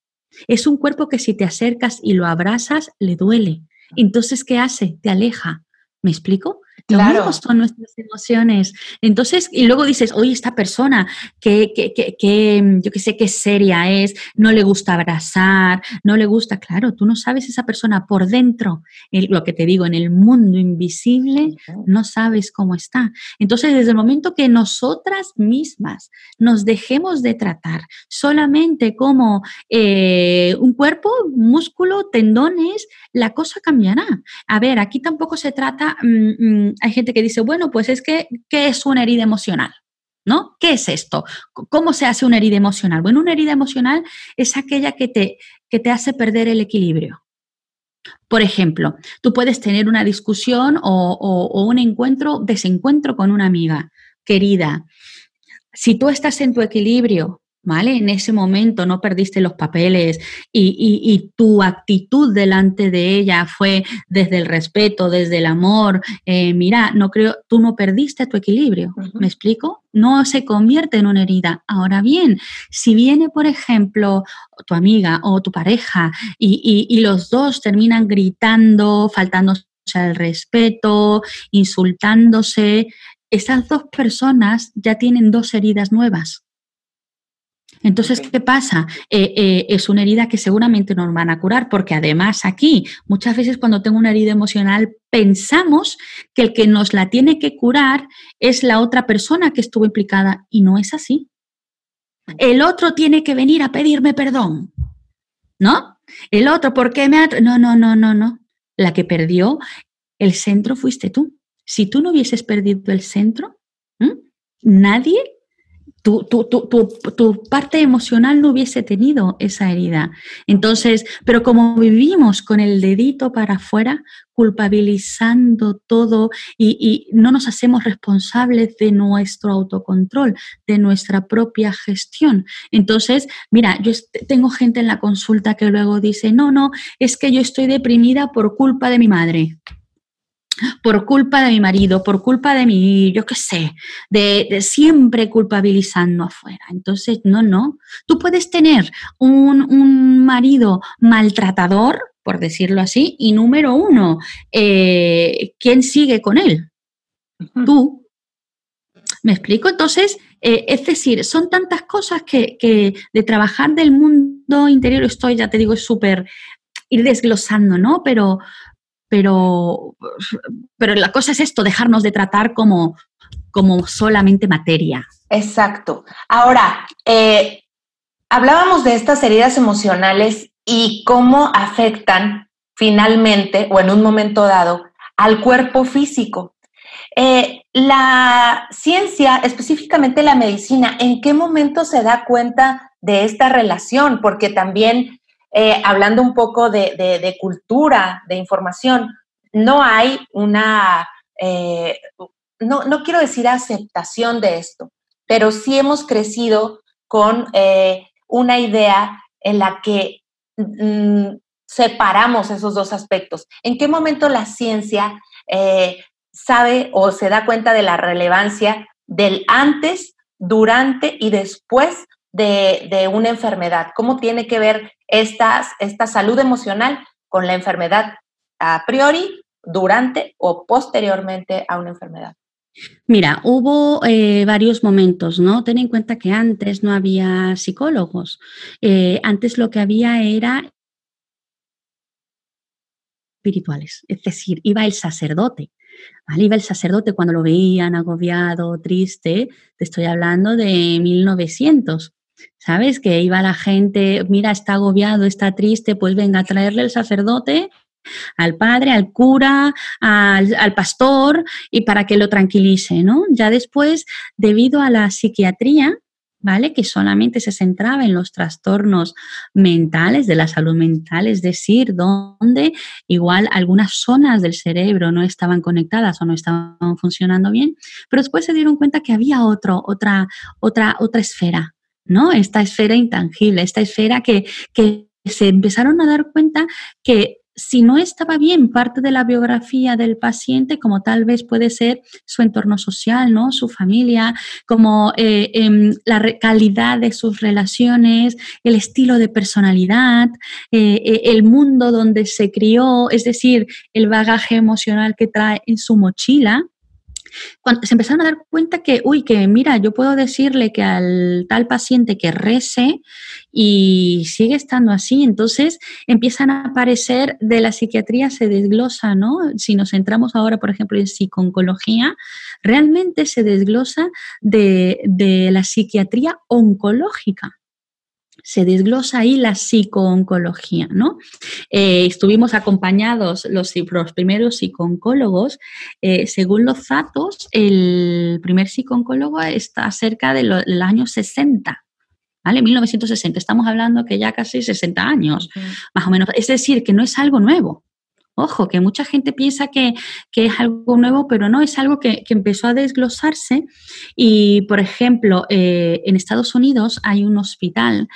I: Es un cuerpo que si te acercas y lo abrazas, le duele. Entonces, ¿qué hace? Te aleja. ¿Me explico? Claro. son nuestras emociones. Entonces, y luego dices, oye, esta persona que, que, que, yo qué sé, qué seria es, no le gusta abrazar, no le gusta, claro, tú no sabes esa persona por dentro, lo que te digo, en el mundo invisible, no sabes cómo está. Entonces, desde el momento que nosotras mismas nos dejemos de tratar solamente como eh, un cuerpo, músculo, tendones, la cosa cambiará. A ver, aquí tampoco se trata... Mm, mm, hay gente que dice, bueno, pues es que, ¿qué es una herida emocional? ¿No? ¿Qué es esto? ¿Cómo se hace una herida emocional? Bueno, una herida emocional es aquella que te, que te hace perder el equilibrio. Por ejemplo, tú puedes tener una discusión o, o, un encuentro, desencuentro con una amiga querida. Si tú estás en tu equilibrio, ¿vale? En ese momento no perdiste los papeles y, tu actitud delante de ella fue desde el respeto, desde el amor. Eh, mira, no creo, tú no perdiste tu equilibrio, ¿me explico? No se convierte en una herida. Ahora bien, si viene, por ejemplo, tu amiga o tu pareja y, y los dos terminan gritando, faltándose el respeto, insultándose, esas dos personas ya tienen dos heridas nuevas. Entonces, ¿qué pasa? Eh, eh, es una herida que seguramente nos van a curar, porque además aquí, muchas veces cuando tengo una herida emocional, pensamos que el que nos la tiene que curar es la otra persona que estuvo implicada y no es así. El otro tiene que venir a pedirme perdón, ¿no? El otro, ¿por qué me ha... No, no, no, no, no. La que perdió el centro fuiste tú. Si tú no hubieses perdido el centro, nadie tu, tu, tu, tu, parte emocional no hubiese tenido esa herida. Entonces, pero como vivimos con el dedito para afuera, culpabilizando todo y, y, no nos hacemos responsables de nuestro autocontrol, de nuestra propia gestión. Entonces, mira, yo tengo gente en la consulta que luego dice, no, no, es que yo estoy deprimida por culpa de mi madre por culpa de mi marido, por culpa de mi, yo qué sé, de, siempre culpabilizando afuera. Entonces, no, no. Tú puedes tener un, marido maltratador, por decirlo así, y número uno, eh, ¿quién sigue con él? Tú. ¿Me explico? Entonces, eh, es decir, son tantas cosas que, que, de trabajar del mundo interior estoy, ya te digo, es súper ir desglosando, ¿no? Pero, pero, pero la cosa es esto, dejarnos de tratar como, como solamente materia.
B: Exacto. Ahora, eh, hablábamos de estas heridas emocionales y cómo afectan finalmente o en un momento dado al cuerpo físico. Eh, la ciencia, específicamente la medicina, ¿en qué momento se da cuenta de esta relación? Porque también eh, hablando un poco de, cultura, de información, no hay una, eh, no, quiero decir aceptación de esto, pero sí hemos crecido con eh, una idea en la que mm, separamos esos dos aspectos. ¿En qué momento la ciencia sabe o se da cuenta de la relevancia del antes, durante y después de, una enfermedad, cómo tiene que ver esta salud emocional con la enfermedad a priori, durante o posteriormente a una enfermedad.
I: Mira, hubo eh, varios momentos, ¿no? Ten en cuenta que antes no había psicólogos. Eh, antes lo que había era espirituales, es decir, iba el sacerdote. Iba el sacerdote cuando lo veían agobiado, triste, te estoy hablando de 1900. ¿Sabes? Que iba la gente, mira, está agobiado, está triste, pues venga, a traerle el sacerdote al padre, al cura, al, pastor y para que lo tranquilice, ¿no? Ya después, debido a la psiquiatría, ¿vale? Que solamente se centraba en los trastornos mentales, de la salud mental, es decir, donde igual algunas zonas del cerebro no estaban conectadas o no estaban funcionando bien, pero después se dieron cuenta que había otro, otra, otra, otra esfera, ¿no? Esta esfera intangible, esta esfera que, que se empezaron a dar cuenta que si no estaba bien parte de la biografía del paciente, como tal vez puede ser su entorno social, ¿no? su familia, como eh, em, la calidad de sus relaciones, el estilo de personalidad, eh, eh, el mundo donde se crió, es decir, el bagaje emocional que trae en su mochila, cuando se empezaron a dar cuenta que, uy, que mira, yo puedo decirle que al tal paciente que rece y sigue estando así, entonces empiezan a aparecer de la psiquiatría, se desglosa, ¿no? Si nos centramos ahora, por ejemplo, en psicooncología, realmente se desglosa de, de la psiquiatría oncológica se desglosa ahí la psicooncología, ¿no? Eh, estuvimos acompañados los, los primeros psicooncólogos, eh, según los datos, el primer psicooncólogo está cerca del año 60, ¿vale? 1960, estamos hablando que ya casi 60 años, más o menos. Es decir, que no es algo nuevo. Ojo, que mucha gente piensa que, es algo nuevo, pero no, es algo que, empezó a desglosarse. Y, por ejemplo, eh, en Estados Unidos hay un hospital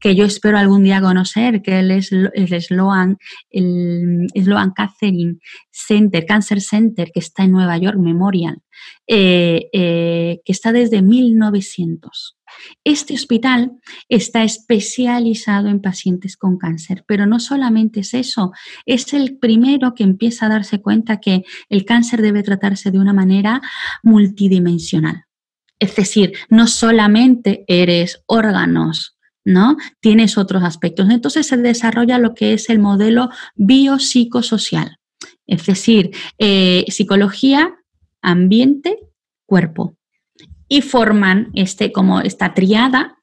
I: que yo espero algún día conocer, que es el Sloan, el Sloan Catherine Center, Cancer Center, que está en Nueva York, Memorial, eh, eh, que está desde 1900. Este hospital está especializado en pacientes con cáncer, pero no solamente es eso, es el primero que empieza a darse cuenta que el cáncer debe tratarse de una manera multidimensional. Es decir, no solamente eres órganos, ¿no? Tienes otros aspectos. Entonces se desarrolla lo que es el modelo biopsicosocial, es decir, eh, psicología, ambiente, cuerpo. Y forman este, como esta triada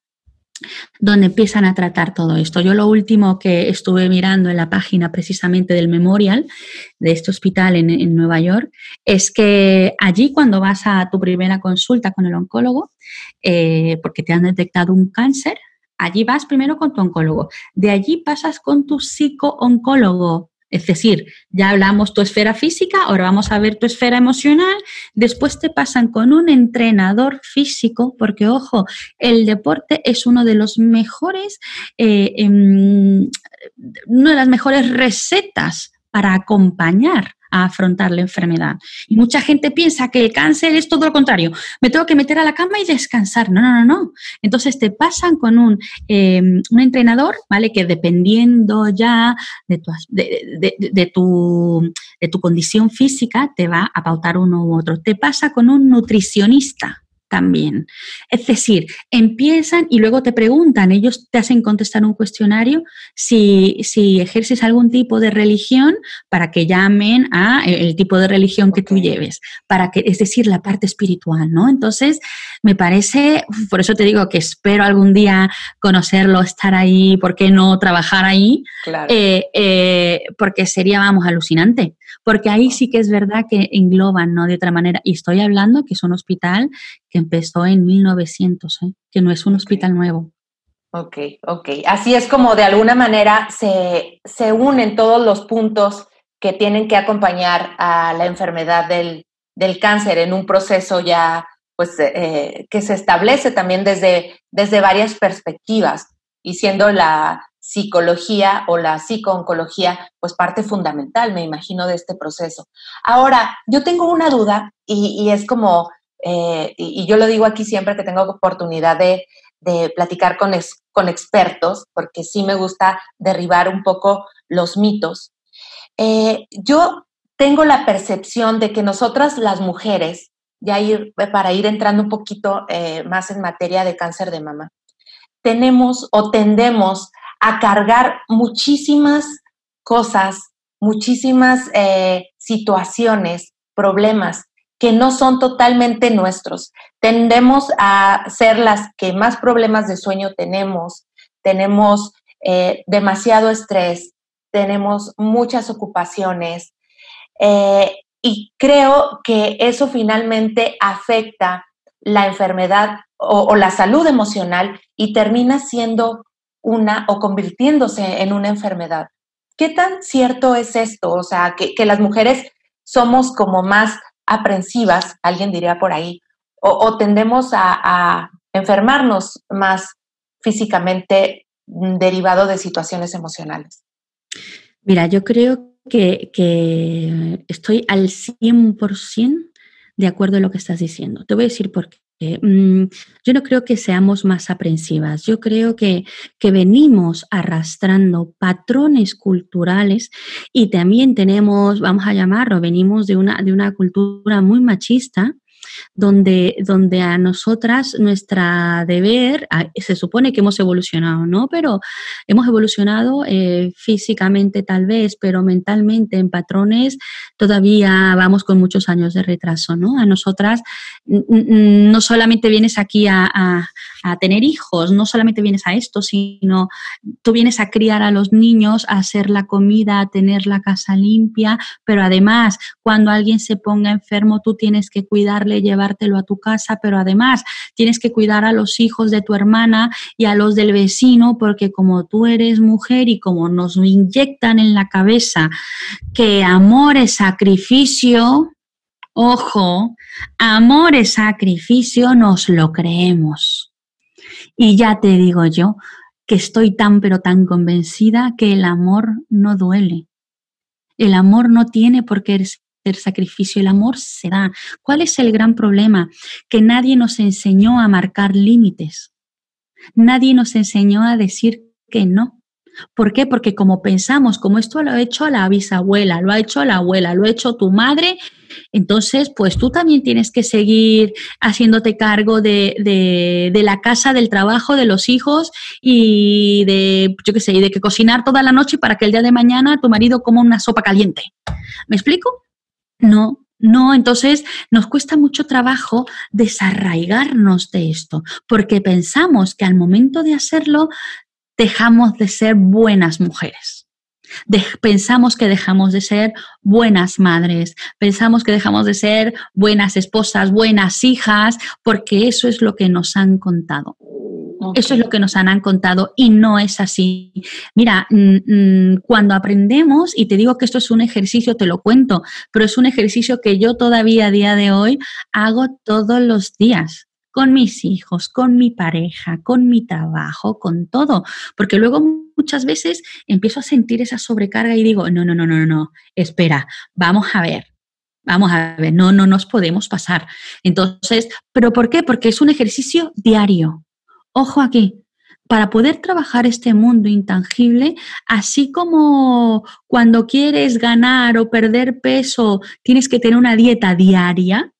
I: donde empiezan a tratar todo esto. Yo lo último que estuve mirando en la página precisamente del memorial de este hospital en, Nueva York es que allí cuando vas a tu primera consulta con el oncólogo, eh, porque te han detectado un cáncer, allí vas primero con tu oncólogo, de allí pasas con tu psico-oncólogo, es decir, ya hablamos tu esfera física, ahora vamos a ver tu esfera emocional, después te pasan con un entrenador físico, porque ojo, el deporte es uno de los mejores, eh, em, una de las mejores recetas para acompañar a afrontar la enfermedad. Y mucha gente piensa que el cáncer es todo lo contrario. Me tengo que meter a la cama y descansar. No, no, no, no. Entonces te pasan con un, eh, un entrenador, ¿vale? Que dependiendo ya de tu, de, tu, de tu condición física, te va a pautar uno u otro. Te pasa con un nutricionista también. Es decir, empiezan y luego te preguntan, ellos te hacen contestar un cuestionario si, si ejerces algún tipo de religión para que llamen a el tipo de religión que tú lleves, para que, es decir, la parte espiritual, ¿no? Entonces, me parece, por eso te digo que espero algún día conocerlo, estar ahí, ¿por qué no trabajar ahí? Eh, eh, porque sería, vamos, alucinante. Porque ahí sí que es verdad que engloban, ¿no? De otra manera. Y estoy hablando que es un hospital que empezó en 1900, ¿eh? que no es un hospital nuevo.
B: Ok, ok. Así es como de alguna manera se, se unen todos los puntos que tienen que acompañar a la enfermedad del, del cáncer en un proceso ya pues eh, que se establece también desde, desde varias perspectivas y siendo la psicología o la psicooncología pues parte fundamental, me imagino, de este proceso. Ahora, yo tengo una duda y, es como, eh, y, yo lo digo aquí siempre que tengo oportunidad de, platicar con, con expertos, porque sí me gusta derribar un poco los mitos. Eh, yo tengo la percepción de que nosotras las mujeres ya ir, para ir entrando un poquito eh, más en materia de cáncer de mama, tenemos o tendemos a cargar muchísimas cosas, muchísimas eh, situaciones, problemas que no son totalmente nuestros. Tendemos a ser las que más problemas de sueño tenemos, tenemos eh, demasiado estrés, tenemos muchas ocupaciones eh, y creo que eso finalmente afecta la enfermedad o, la salud emocional y termina siendo una o convirtiéndose en una enfermedad. ¿Qué tan cierto es esto? O sea, que, las mujeres somos como más aprensivas, alguien diría por ahí, o, tendemos a, enfermarnos más físicamente derivado de situaciones emocionales.
I: Mira, yo creo que, que estoy al 100% de acuerdo en lo que estás diciendo. Te voy a decir por qué. Mm, yo no creo que seamos más aprensivas, yo creo que, que, venimos arrastrando patrones culturales y también tenemos, vamos a llamarlo, venimos de una, de una cultura muy machista donde, donde a nosotras nuestra deber, se supone que hemos evolucionado, ¿no? Pero hemos evolucionado eh, físicamente tal vez, pero mentalmente en patrones todavía vamos con muchos años de retraso, ¿no? A nosotras no solamente vienes aquí a tener hijos, no solamente vienes a esto, sino tú vienes a criar a los niños, a hacer la comida, a tener la casa limpia, pero además cuando alguien se ponga enfermo tú tienes que cuidarle, llevártelo a tu casa, pero además tienes que cuidar a los hijos de tu hermana y a los del vecino, porque como tú eres mujer y como nos inyectan en la cabeza que amor es sacrificio, Ojo, amor es sacrificio, nos lo creemos. Y ya te digo yo que estoy tan pero tan convencida que el amor no duele. El amor no tiene por qué ser sacrificio, el amor se da. ¿Cuál es el gran problema? Que nadie nos enseñó a marcar límites. Nadie nos enseñó a decir que no. ¿Por qué? Porque como pensamos, como esto lo ha hecho la bisabuela, lo ha hecho la abuela, lo ha hecho tu madre entonces, pues tú también tienes que seguir haciéndote cargo de, la casa, del trabajo, de los hijos y de, yo qué sé, y de que cocinar toda la noche para que el día de mañana tu marido coma una sopa caliente. ¿Me explico? No, no, entonces nos cuesta mucho trabajo desarraigarnos de esto, porque pensamos que al momento de hacerlo dejamos de ser buenas mujeres pensamos que dejamos de ser buenas madres, pensamos que dejamos de ser buenas esposas, buenas hijas, porque eso es lo que nos han contado. Eso es lo que nos han, contado y no es así. Mira, cuando aprendemos, y te digo que esto es un ejercicio, te lo cuento, pero es un ejercicio que yo todavía a día de hoy hago todos los días con mis hijos, con mi pareja, con mi trabajo, con todo, porque luego muchas veces empiezo a sentir esa sobrecarga y digo, no, no, no, no, no, espera, vamos a ver. Vamos a ver, no, no nos podemos pasar. Entonces, ¿pero por qué? Porque es un ejercicio diario. Ojo aquí, para poder trabajar este mundo intangible, así como cuando quieres ganar o perder peso, tienes que tener una dieta diaria,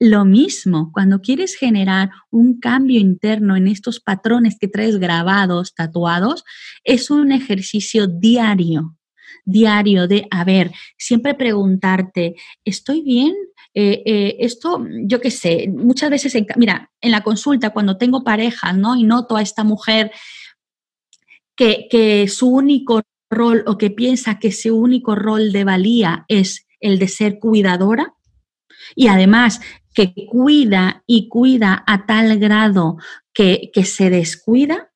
I: lo mismo, cuando quieres generar un cambio interno en estos patrones que traes grabados, tatuados, es un ejercicio diario, diario de, a ver, siempre preguntarte, ¿estoy bien? Eh, eh, esto, yo qué sé, muchas veces, mira, en la consulta, cuando tengo parejas, ¿no? Y noto a esta mujer que, que su único rol o que piensa que su único rol de valía es el de ser cuidadora, y además que cuida y cuida a tal grado que, se descuida,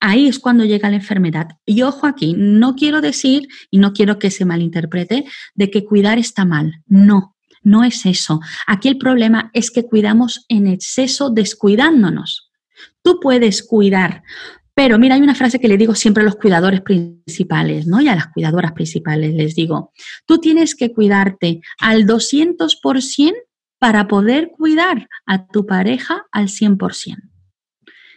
I: ahí es cuando llega la enfermedad. Y ojo aquí, no quiero decir, y no quiero que se malinterprete, de que cuidar está mal. No, no es eso. Aquí el problema es que cuidamos en exceso descuidándonos. Tú puedes cuidar, pero mira, hay una frase que le digo siempre a los cuidadores principales, ¿no? Y a las cuidadoras principales les digo, tú tienes que cuidarte al 200% para poder cuidar a tu pareja al 100%.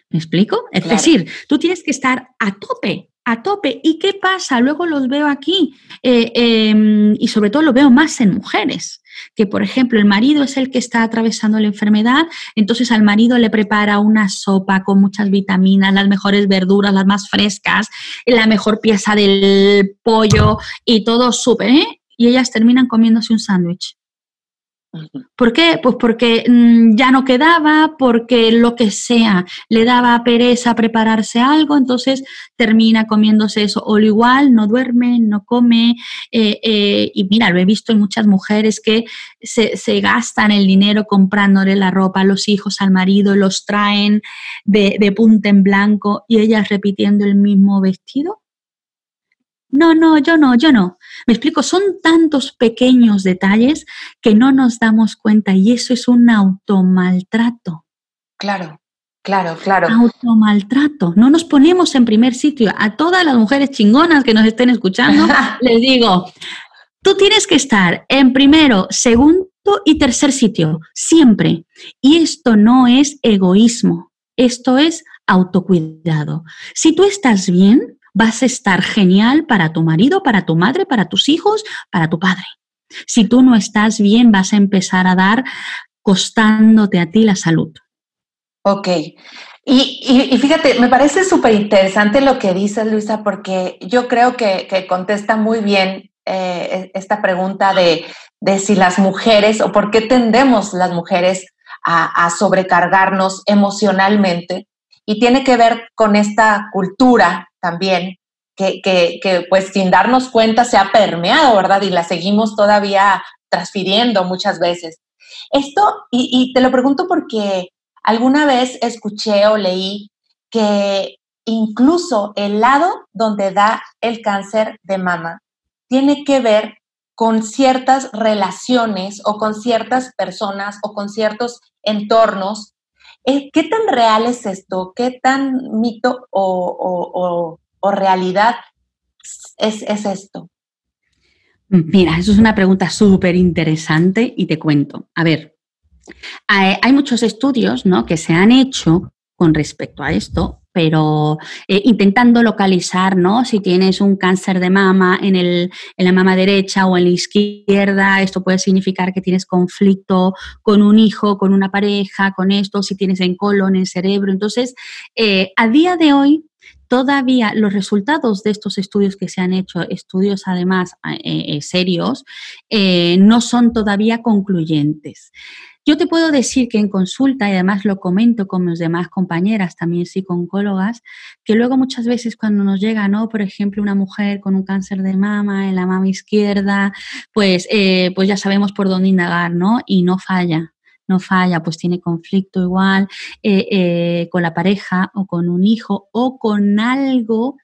I: ¿Me explico? Es decir, tú tienes que estar a tope, a tope. ¿Y qué pasa? Luego los veo aquí eh, em, y sobre todo lo veo más en mujeres, que por ejemplo el marido es el que está atravesando la enfermedad, entonces al marido le prepara una sopa con muchas vitaminas, las mejores verduras, las más frescas, la mejor pieza del pollo y todo súper, ¿eh? Y ellas terminan comiéndose un sándwich ¿Por qué? Pues porque mm, ya no quedaba, porque lo que sea, le daba pereza prepararse algo, entonces termina comiéndose eso. O igual, no duerme, no come. Eh, eh, y mira, lo he visto en muchas mujeres que se, gastan el dinero comprándole la ropa a los hijos, al marido, los traen de punta en blanco y ellas repitiendo el mismo vestido. No, no, yo no, yo no. Me explico, son tantos pequeños detalles que no nos damos cuenta y eso es un automaltrato.
B: Claro, claro, claro.
I: Automaltrato. No nos ponemos en primer sitio. A todas las mujeres chingonas que nos estén escuchando, les digo, tú tienes que estar en primero, segundo y tercer sitio, siempre. Y esto no es egoísmo, esto es autocuidado. Si tú estás bien, vas a estar genial para tu marido, para tu madre, para tus hijos, para tu padre. Si tú no estás bien, vas a empezar a dar costándote a ti la salud.
B: Ok. Y, fíjate, me parece súper interesante lo que dices, Luisa, porque yo creo que, contesta muy bien eh, esta pregunta de, si las mujeres o por qué tendemos las mujeres a sobrecargarnos emocionalmente. Y tiene que ver con esta cultura también, que, que, pues sin darnos cuenta se ha permeado, ¿verdad? Y la seguimos todavía transfiriendo muchas veces. Esto, y, te lo pregunto porque alguna vez escuché o leí que incluso el lado donde da el cáncer de mama tiene que ver con ciertas relaciones o con ciertas personas o con ciertos entornos ¿Qué tan real es esto? ¿Qué tan mito o, realidad es, esto?
I: Mira, eso es una pregunta súper interesante y te cuento. A ver, hay, muchos estudios ¿no? que se han hecho con respecto a esto, pero eh, intentando localizar, ¿no? Si tienes un cáncer de mama en, el, en la mama derecha o en la izquierda, esto puede significar que tienes conflicto con un hijo, con una pareja, con esto, si tienes en colon, en cerebro. Entonces, eh, a día de hoy, todavía los resultados de estos estudios que se han hecho, estudios además eh, serios, no son todavía concluyentes. Yo te puedo decir que en consulta, y además lo comento con mis demás compañeras, también psico-oncólogas, que luego muchas veces cuando nos llega, ¿no? Por ejemplo, una mujer con un cáncer de mama en la mama izquierda, pues, eh, pues ya sabemos por dónde indagar, ¿no? Y no falla, no falla, pues tiene conflicto igual eh, eh, con la pareja o con un hijo o con algo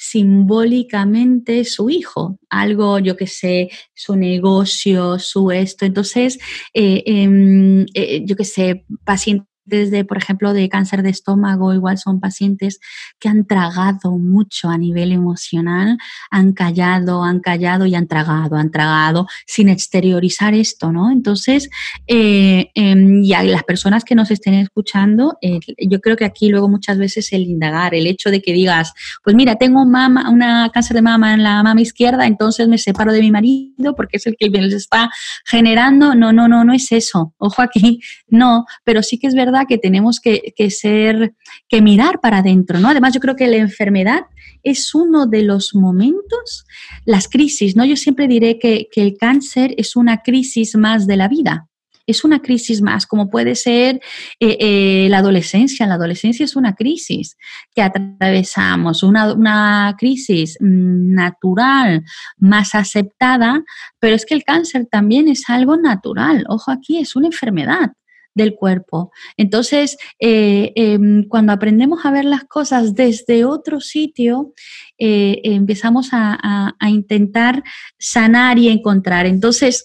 I: simbólicamente su hijo, algo, yo que sé, su negocio, su esto. Entonces, eh, em, eh, yo que sé, paciente desde, por ejemplo, de cáncer de estómago, igual son pacientes que han tragado mucho a nivel emocional, han callado, han callado y han tragado, han tragado sin exteriorizar esto, ¿no? Entonces, eh, em, y a las personas que nos estén escuchando, yo creo que aquí luego muchas veces el indagar, el hecho de que digas, pues mira, tengo mama, una cáncer de mama en la mama izquierda, entonces me separo de mi marido porque es el que les está generando, no, no, no, no es eso, ojo aquí, no, pero sí que es verdad que tenemos que, ser, que mirar para adentro, ¿no? Además, yo creo que la enfermedad es uno de los momentos, las crisis, ¿no? Yo siempre diré que, el cáncer es una crisis más de la vida es una crisis más, como puede ser eh, eh, la adolescencia. La adolescencia es una crisis que atravesamos, una, una, crisis mm, natural, más aceptada, pero es que el cáncer también es algo natural. Ojo aquí, es una enfermedad del cuerpo. Entonces, eh, em, cuando aprendemos a ver las cosas desde otro sitio, eh, empezamos a, intentar sanar y encontrar. Entonces,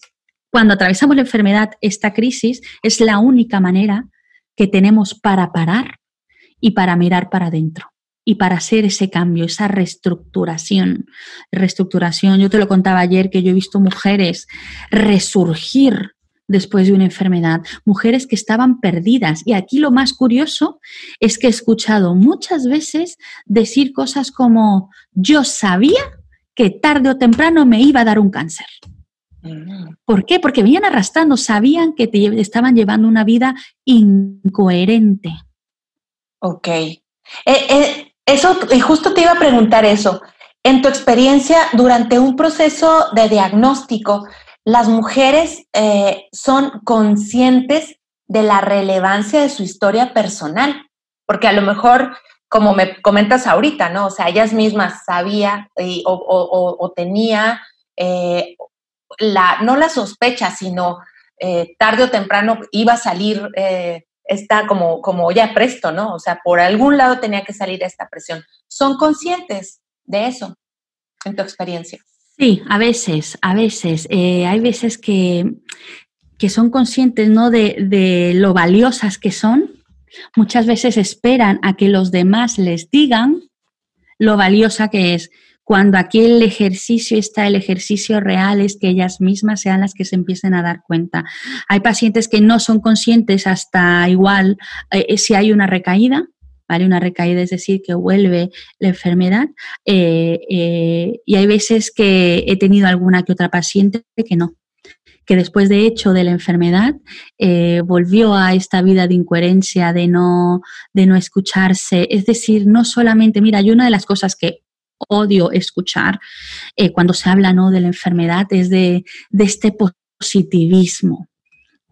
I: cuando atravesamos la enfermedad, esta crisis es la única manera que tenemos para parar y para mirar para adentro y para hacer ese cambio, esa reestructuración. Reestructuración, yo te lo contaba ayer que yo he visto mujeres resurgir después de una enfermedad, mujeres que estaban perdidas. Y aquí lo más curioso es que he escuchado muchas veces decir cosas como, yo sabía que tarde o temprano me iba a dar un cáncer. Mm. ¿Por qué? Porque venían arrastrando, sabían que te estaban llevando una vida incoherente.
B: Ok. Eh, eh, eso, y justo te iba a preguntar eso. En tu experiencia, durante un proceso de diagnóstico, las mujeres eh, son conscientes de la relevancia de su historia personal, porque a lo mejor, como me comentas ahorita, ¿no? O sea, ellas mismas sabía o, tenía eh, la, no la sospecha, sino eh, tarde o temprano iba a salir esta como, como ya presto, ¿no? O sea, por algún lado tenía que salir esta presión. ¿Son conscientes de eso en tu experiencia?
I: Sí, a veces, a veces. Eh, hay veces que, que, son conscientes ¿no? de, de lo valiosas que son. Muchas veces esperan a que los demás les digan lo valiosa que es. Cuando aquí el ejercicio está, el ejercicio real es que ellas mismas sean las que se empiecen a dar cuenta. Hay pacientes que no son conscientes hasta igual eh, si hay una recaída, ¿vale? Una recaída es decir, que vuelve la enfermedad. Eh, y hay veces que he tenido alguna que otra paciente que no, que después de hecho de la enfermedad volvió a esta vida de incoherencia, de no, de no escucharse. Es decir, no solamente, mira, hay una de las cosas que odio escuchar eh, cuando se habla ¿no? de la enfermedad es de, de este positivismo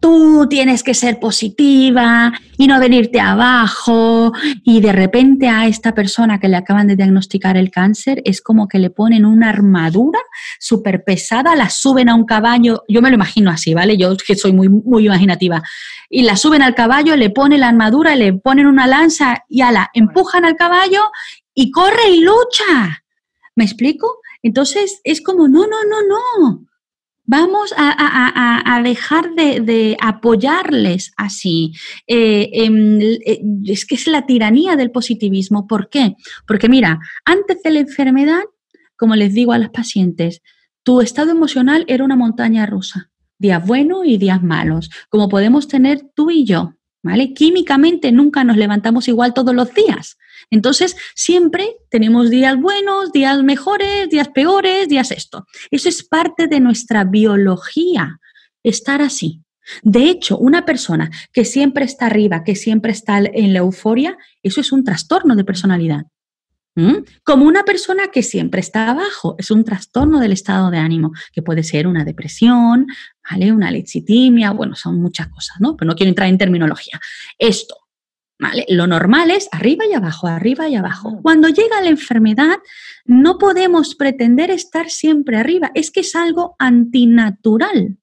I: tú tienes que ser positiva y no venirte abajo. Y de repente a esta persona que le acaban de diagnosticar el cáncer es como que le ponen una armadura súper pesada, la suben a un caballo, yo me lo imagino así, ¿vale? Yo que soy muy, muy imaginativa. Y la suben al caballo, le ponen la armadura, le ponen una lanza y a la empujan al caballo y corre y lucha. ¿Me explico? Entonces es como, no, no, no, no. Vamos a, dejar de, apoyarles así. Eh, em, eh, es que es la tiranía del positivismo. ¿Por qué? Porque mira, antes de la enfermedad, como les digo a las pacientes, tu estado emocional era una montaña rusa. Días buenos y días malos, como podemos tener tú y yo. ¿Vale? Químicamente nunca nos levantamos igual todos los días. Entonces, siempre tenemos días buenos, días mejores, días peores, días esto. Eso es parte de nuestra biología, estar así. De hecho, una persona que siempre está arriba, que siempre está en la euforia, eso es un trastorno de personalidad. ¿Mm? Como una persona que siempre está abajo, es un trastorno del estado de ánimo, que puede ser una depresión, ¿vale? Una lexitimia, bueno, son muchas cosas, ¿no? Pero no quiero entrar en terminología. Esto, lo normal es arriba y abajo, arriba y abajo. Cuando llega la enfermedad, no podemos pretender estar siempre arriba. Es que es algo antinatural.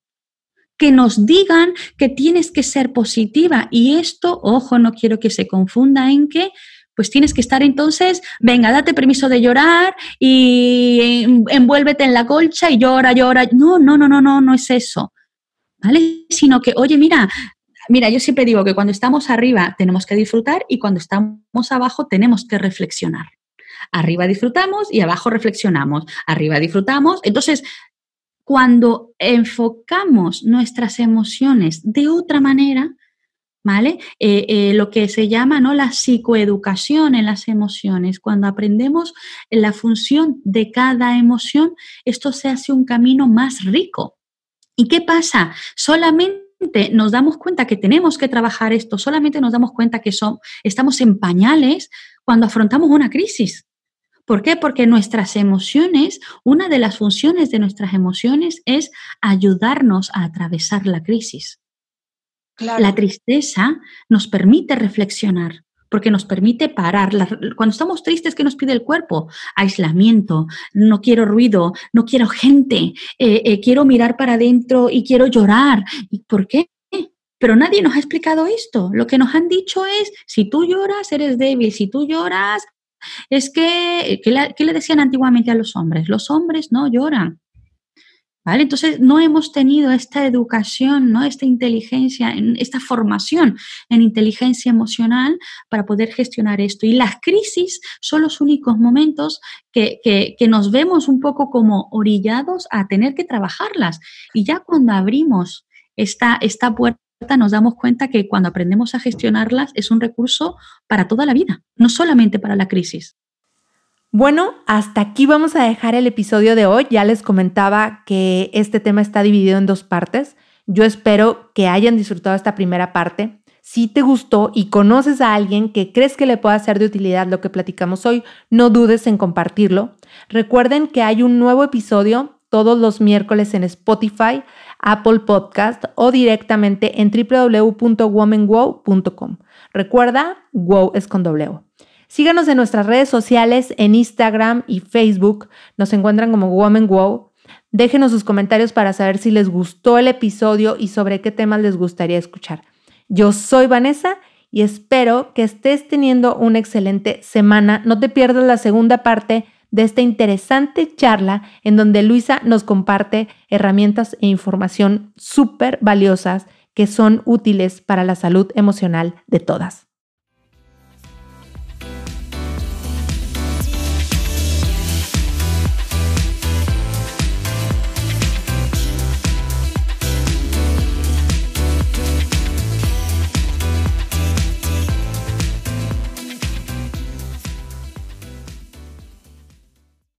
I: Que nos digan que tienes que ser positiva. Y esto, ojo, no quiero que se confunda en que pues tienes que estar entonces, venga, date permiso de llorar y envuélvete en la colcha y llora, llora. No, no, no, no, no, no es eso. ¿Vale? Sino que, oye, mira, Mira, yo siempre digo que cuando estamos arriba tenemos que disfrutar y cuando estamos abajo tenemos que reflexionar. Arriba disfrutamos y abajo reflexionamos. Arriba disfrutamos. Entonces, cuando enfocamos nuestras emociones de otra manera, ¿vale? Eh, eh, lo que se llama ¿no? la psicoeducación en las emociones. Cuando aprendemos la función de cada emoción, esto se hace un camino más rico. ¿Y qué pasa? Solamente nos damos cuenta que tenemos que trabajar esto, solamente nos damos cuenta que son, estamos en pañales cuando afrontamos una crisis. ¿Por qué? Porque nuestras emociones, una de las funciones de nuestras emociones es ayudarnos a atravesar la crisis. La tristeza nos permite reflexionar porque nos permite parar. Cuando estamos tristes, ¿qué nos pide el cuerpo? Aislamiento, no quiero ruido, no quiero gente, eh, eh, quiero mirar para adentro y quiero llorar. ¿Y por qué? Pero nadie nos ha explicado esto. Lo que nos han dicho es, si tú lloras, eres débil, si tú lloras, es que, ¿qué le decían antiguamente a los hombres? Los hombres no lloran. Entonces, no hemos tenido esta educación, ¿no? esta inteligencia, esta formación en inteligencia emocional para poder gestionar esto. Y las crisis son los únicos momentos que, que, nos vemos un poco como orillados a tener que trabajarlas. Y ya cuando abrimos esta, esta puerta, nos damos cuenta que cuando aprendemos a gestionarlas es un recurso para toda la vida, no solamente para la crisis.
A: Bueno, hasta aquí vamos a dejar el episodio de hoy. Ya les comentaba que este tema está dividido en dos partes. Yo espero que hayan disfrutado esta primera parte. Si te gustó y conoces a alguien que crees que le pueda ser de utilidad lo que platicamos hoy, no dudes en compartirlo. Recuerden que hay un nuevo episodio todos los miércoles en Spotify, Apple Podcast o directamente en www.womanwow.com. Recuerda, wow es con doble Síganos en nuestras redes sociales, en Instagram y Facebook. Nos encuentran como Woman Wow. Déjenos sus comentarios para saber si les gustó el episodio y sobre qué temas les gustaría escuchar. Yo soy Vanessa y espero que estés teniendo una excelente semana. No te pierdas la segunda parte de esta interesante charla en donde Luisa nos comparte herramientas e información súper valiosas que son útiles para la salud emocional de todas.